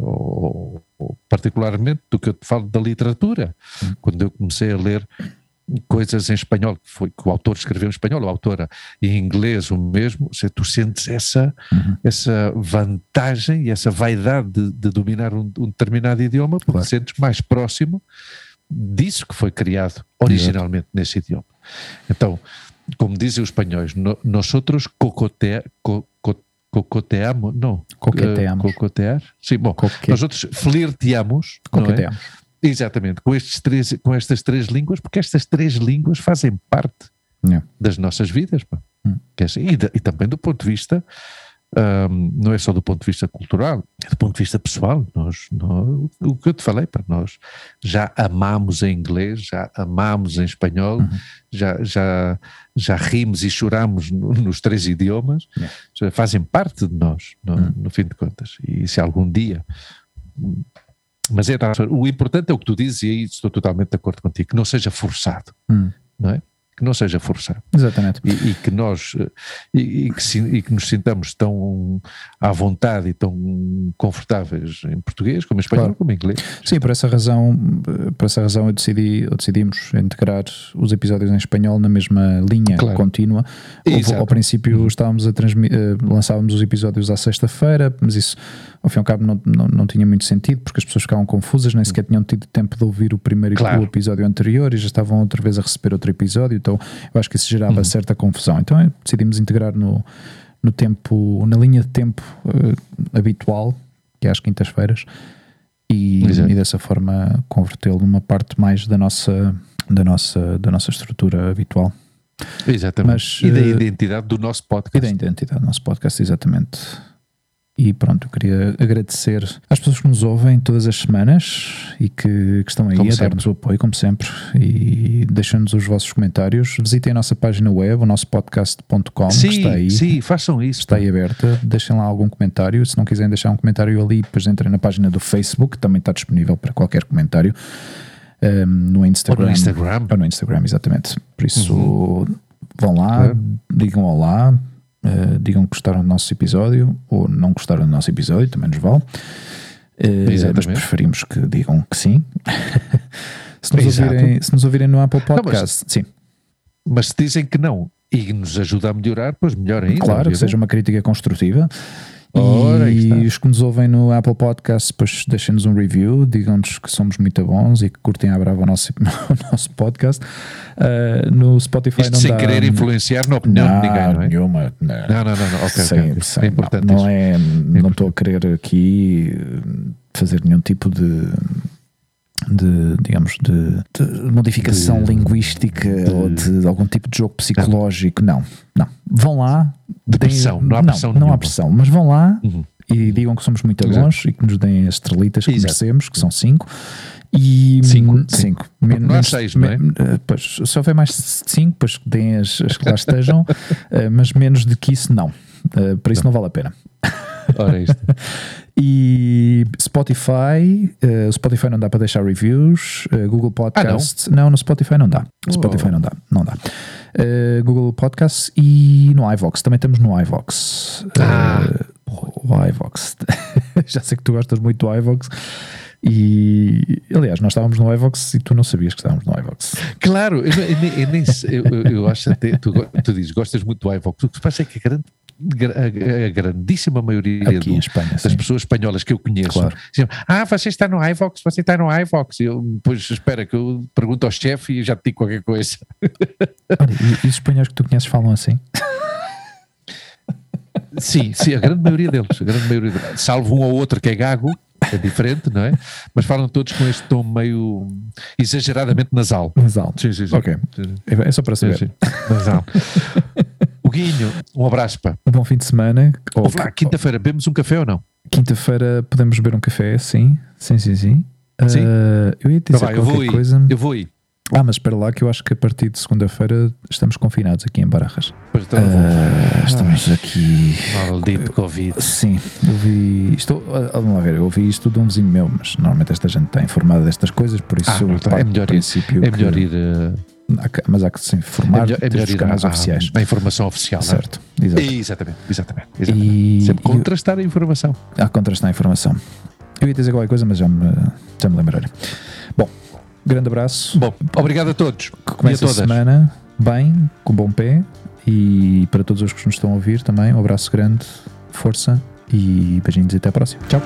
ou, ou particularmente do que eu te falo da literatura, quando eu comecei a ler coisas em espanhol, que foi que o autor escreveu em espanhol, ou a autora em inglês o mesmo, seja, tu sentes essa, Uhum. essa vantagem e essa vaidade de, de dominar um, um determinado idioma, porque Claro. te sentes mais próximo disso que foi criado originalmente nesse idioma. Então, como dizem os espanhóis, no, nosotros cocotea, co, co- cocoteamos, não, Coqueteamos. eh, cocotear, sim, bom, Coque- nós outros flirteamos, é? coqueteamos. Exatamente, com, estes três, com estas três línguas, porque estas três línguas fazem parte Yeah. das nossas vidas. Hum. É e, da- e também do ponto de vista, ahm, não é só do ponto de vista cultural, é do ponto de vista pessoal. Nós, nós- o que eu te falei, pá, nós já amamos em inglês, já amamos em espanhol, Uhum. já, já, já rimos e choramos no- nos três idiomas, já fazem parte de nós, no, Hum. no fim de contas. E se algum dia mas é, o importante é o que tu dizes, e aí estou totalmente de acordo contigo, que não seja forçado, Hum. não é? Que não seja forçado. Exatamente. E, e que nós e, e, que e que nos sintamos tão à vontade e tão confortáveis em português, como em espanhol, Claro. como em inglês. Sim, por essa razão, eh, por essa razão eu decidi, ou decidimos integrar os episódios em espanhol na mesma linha Claro. contínua. Houve- ao princípio estávamos a transmitir, lançávamos os episódios à sexta-feira, mas isso ao fim e ao cabo não, não, não tinha muito sentido porque as pessoas ficavam confusas, nem sequer tinham tido tempo de ouvir o primeiro Claro. o episódio anterior e já estavam outra vez a receber outro episódio, então eu acho que isso gerava Uhum. certa confusão. Então eh, decidimos integrar no, no tempo, na linha de tempo eh, habitual, que é às quintas-feiras, e, e dessa forma convertê-lo numa parte mais da nossa, da nossa, da nossa estrutura habitual. Exatamente. Mas, e da eh, identidade do nosso E podcast. da identidade do nosso podcast, exatamente. E pronto, eu queria agradecer às pessoas que nos ouvem todas as semanas e que, que estão aí Como a dar-nos o apoio, como sempre, e deixando-nos os vossos comentários. Visitem a nossa página web, o nosso podcast.com, que está aí. sim, façam isso. Está aí aberta, deixem lá algum comentário. Se não quiserem deixar um comentário ali, depois entrem na página do Facebook, que também está disponível para qualquer comentário. Um, no Instagram. Ou no Instagram. Ou no Instagram, exatamente. Por isso, vão lá, Uhum. Claro. digam olá, uh, digam que gostaram do nosso episódio, ou não gostaram do nosso episódio, também nos vale. Uh, Exatamente. mas preferimos que digam que sim. se, nos ouvirem, se nos ouvirem no Apple mas- Podcast, sim. Mas se dizem que não e nos ajuda a melhorar, pois melhor ainda. Claro, que obviamente. seja uma crítica construtiva. Ora, e os que nos ouvem no Apple Podcast, depois deixem-nos um review, digam-nos que somos muito bons e que curtem à brava o nosso, o nosso podcast. Uh, no Spotify Isto não sem dá. querer influenciar na opinião não, de ninguém, não é? nenhuma. Não. Não, não, não, não. Ok, Sem- ok, ok. sem- é importante não, não é, não estou a querer aqui fazer nenhum tipo de de, digamos, de, de modificação De- linguística de- ou de algum tipo de jogo psicológico. Não, não. Vão lá. De deem- pressão, não há pressão Não há nenhuma. pressão, mas vão lá Uhum. e digam que somos muito Exato. bons e que nos deem as estrelitas que Exato. merecemos, que são cinco. E Cinco, hum. Porque não há seis, não é? eh, pois, se houver mais de cinco, pois que deem as, as que lá estejam, eh, mas menos de que isso não. Para isso não vale a pena. Ora, isto. E Spotify, o Spotify não dá para deixar reviews, eh, Google Podcasts, não? no Spotify não dá. Oh. Spotify não dá, não dá. Eh, Google Podcasts e no iVox, também estamos no iVox. Ah. O iVox. Já sei que tu gostas muito do iVox. E aliás, nós estávamos no iVox e tu não sabias que estávamos no iVox. Claro, eu, eu eu eu- acho até, tu, tu dizes, gostas muito do iVox, o que se passa é que a, grande, gra- a- grandíssima maioria do- Espanha, das sim. pessoas espanholas que eu conheço Claro. dizem, ah, você está no iVox, você está no iVox. E eu, depois, espera, que eu pergunto ao chefe e já te digo qualquer coisa. Olha, e, e os espanhóis que tu conheces falam assim? Sim, sim, a grande maioria deles, a grande maioria deles. salvo um ou outro que é gago, é diferente, não é? Mas falam todos com este tom meio exageradamente nasal. Mais alto. Sim, sim, sim. Ok. É só para saber. sim. Nasal. O Guinho, um abraço, pá. Um bom fim de semana. Ou- quinta-feira, bebemos um café ou não? Quinta-feira podemos beber um café, sim. Sim, sim, sim. Sim. Ah, eu ia Então dizer vai, eu vou coisa. Eu vou aí. Ah, mas espera lá que eu acho que a partir de segunda-feira estamos confinados aqui em Barajas. Então eu vou. Ah, estamos aqui. Maldito Covid. Sim, eu vi isto. ah, Vamos lá ver, eu ouvi isto de um vizinho meu, mas normalmente esta gente está informada destas coisas, por isso Ah, não parte É melhor ir- princípio É melhor ir. que- mas há que se É informar melhor, é melhor ir canais à, oficiais. à informação oficial, não é? Certo, exato. Exatamente, exatamente. exatamente. E, Sempre contrastar a informação. há contrastar a informação. Eu ia dizer qualquer coisa, mas já me, já me lembrarei. Bom, grande abraço. Bom, obrigado a todos. que comece a a semana bem, com bom pé. E para todos os que nos estão a ouvir também, um abraço grande, força e beijinhos e até a próxima. Tchau.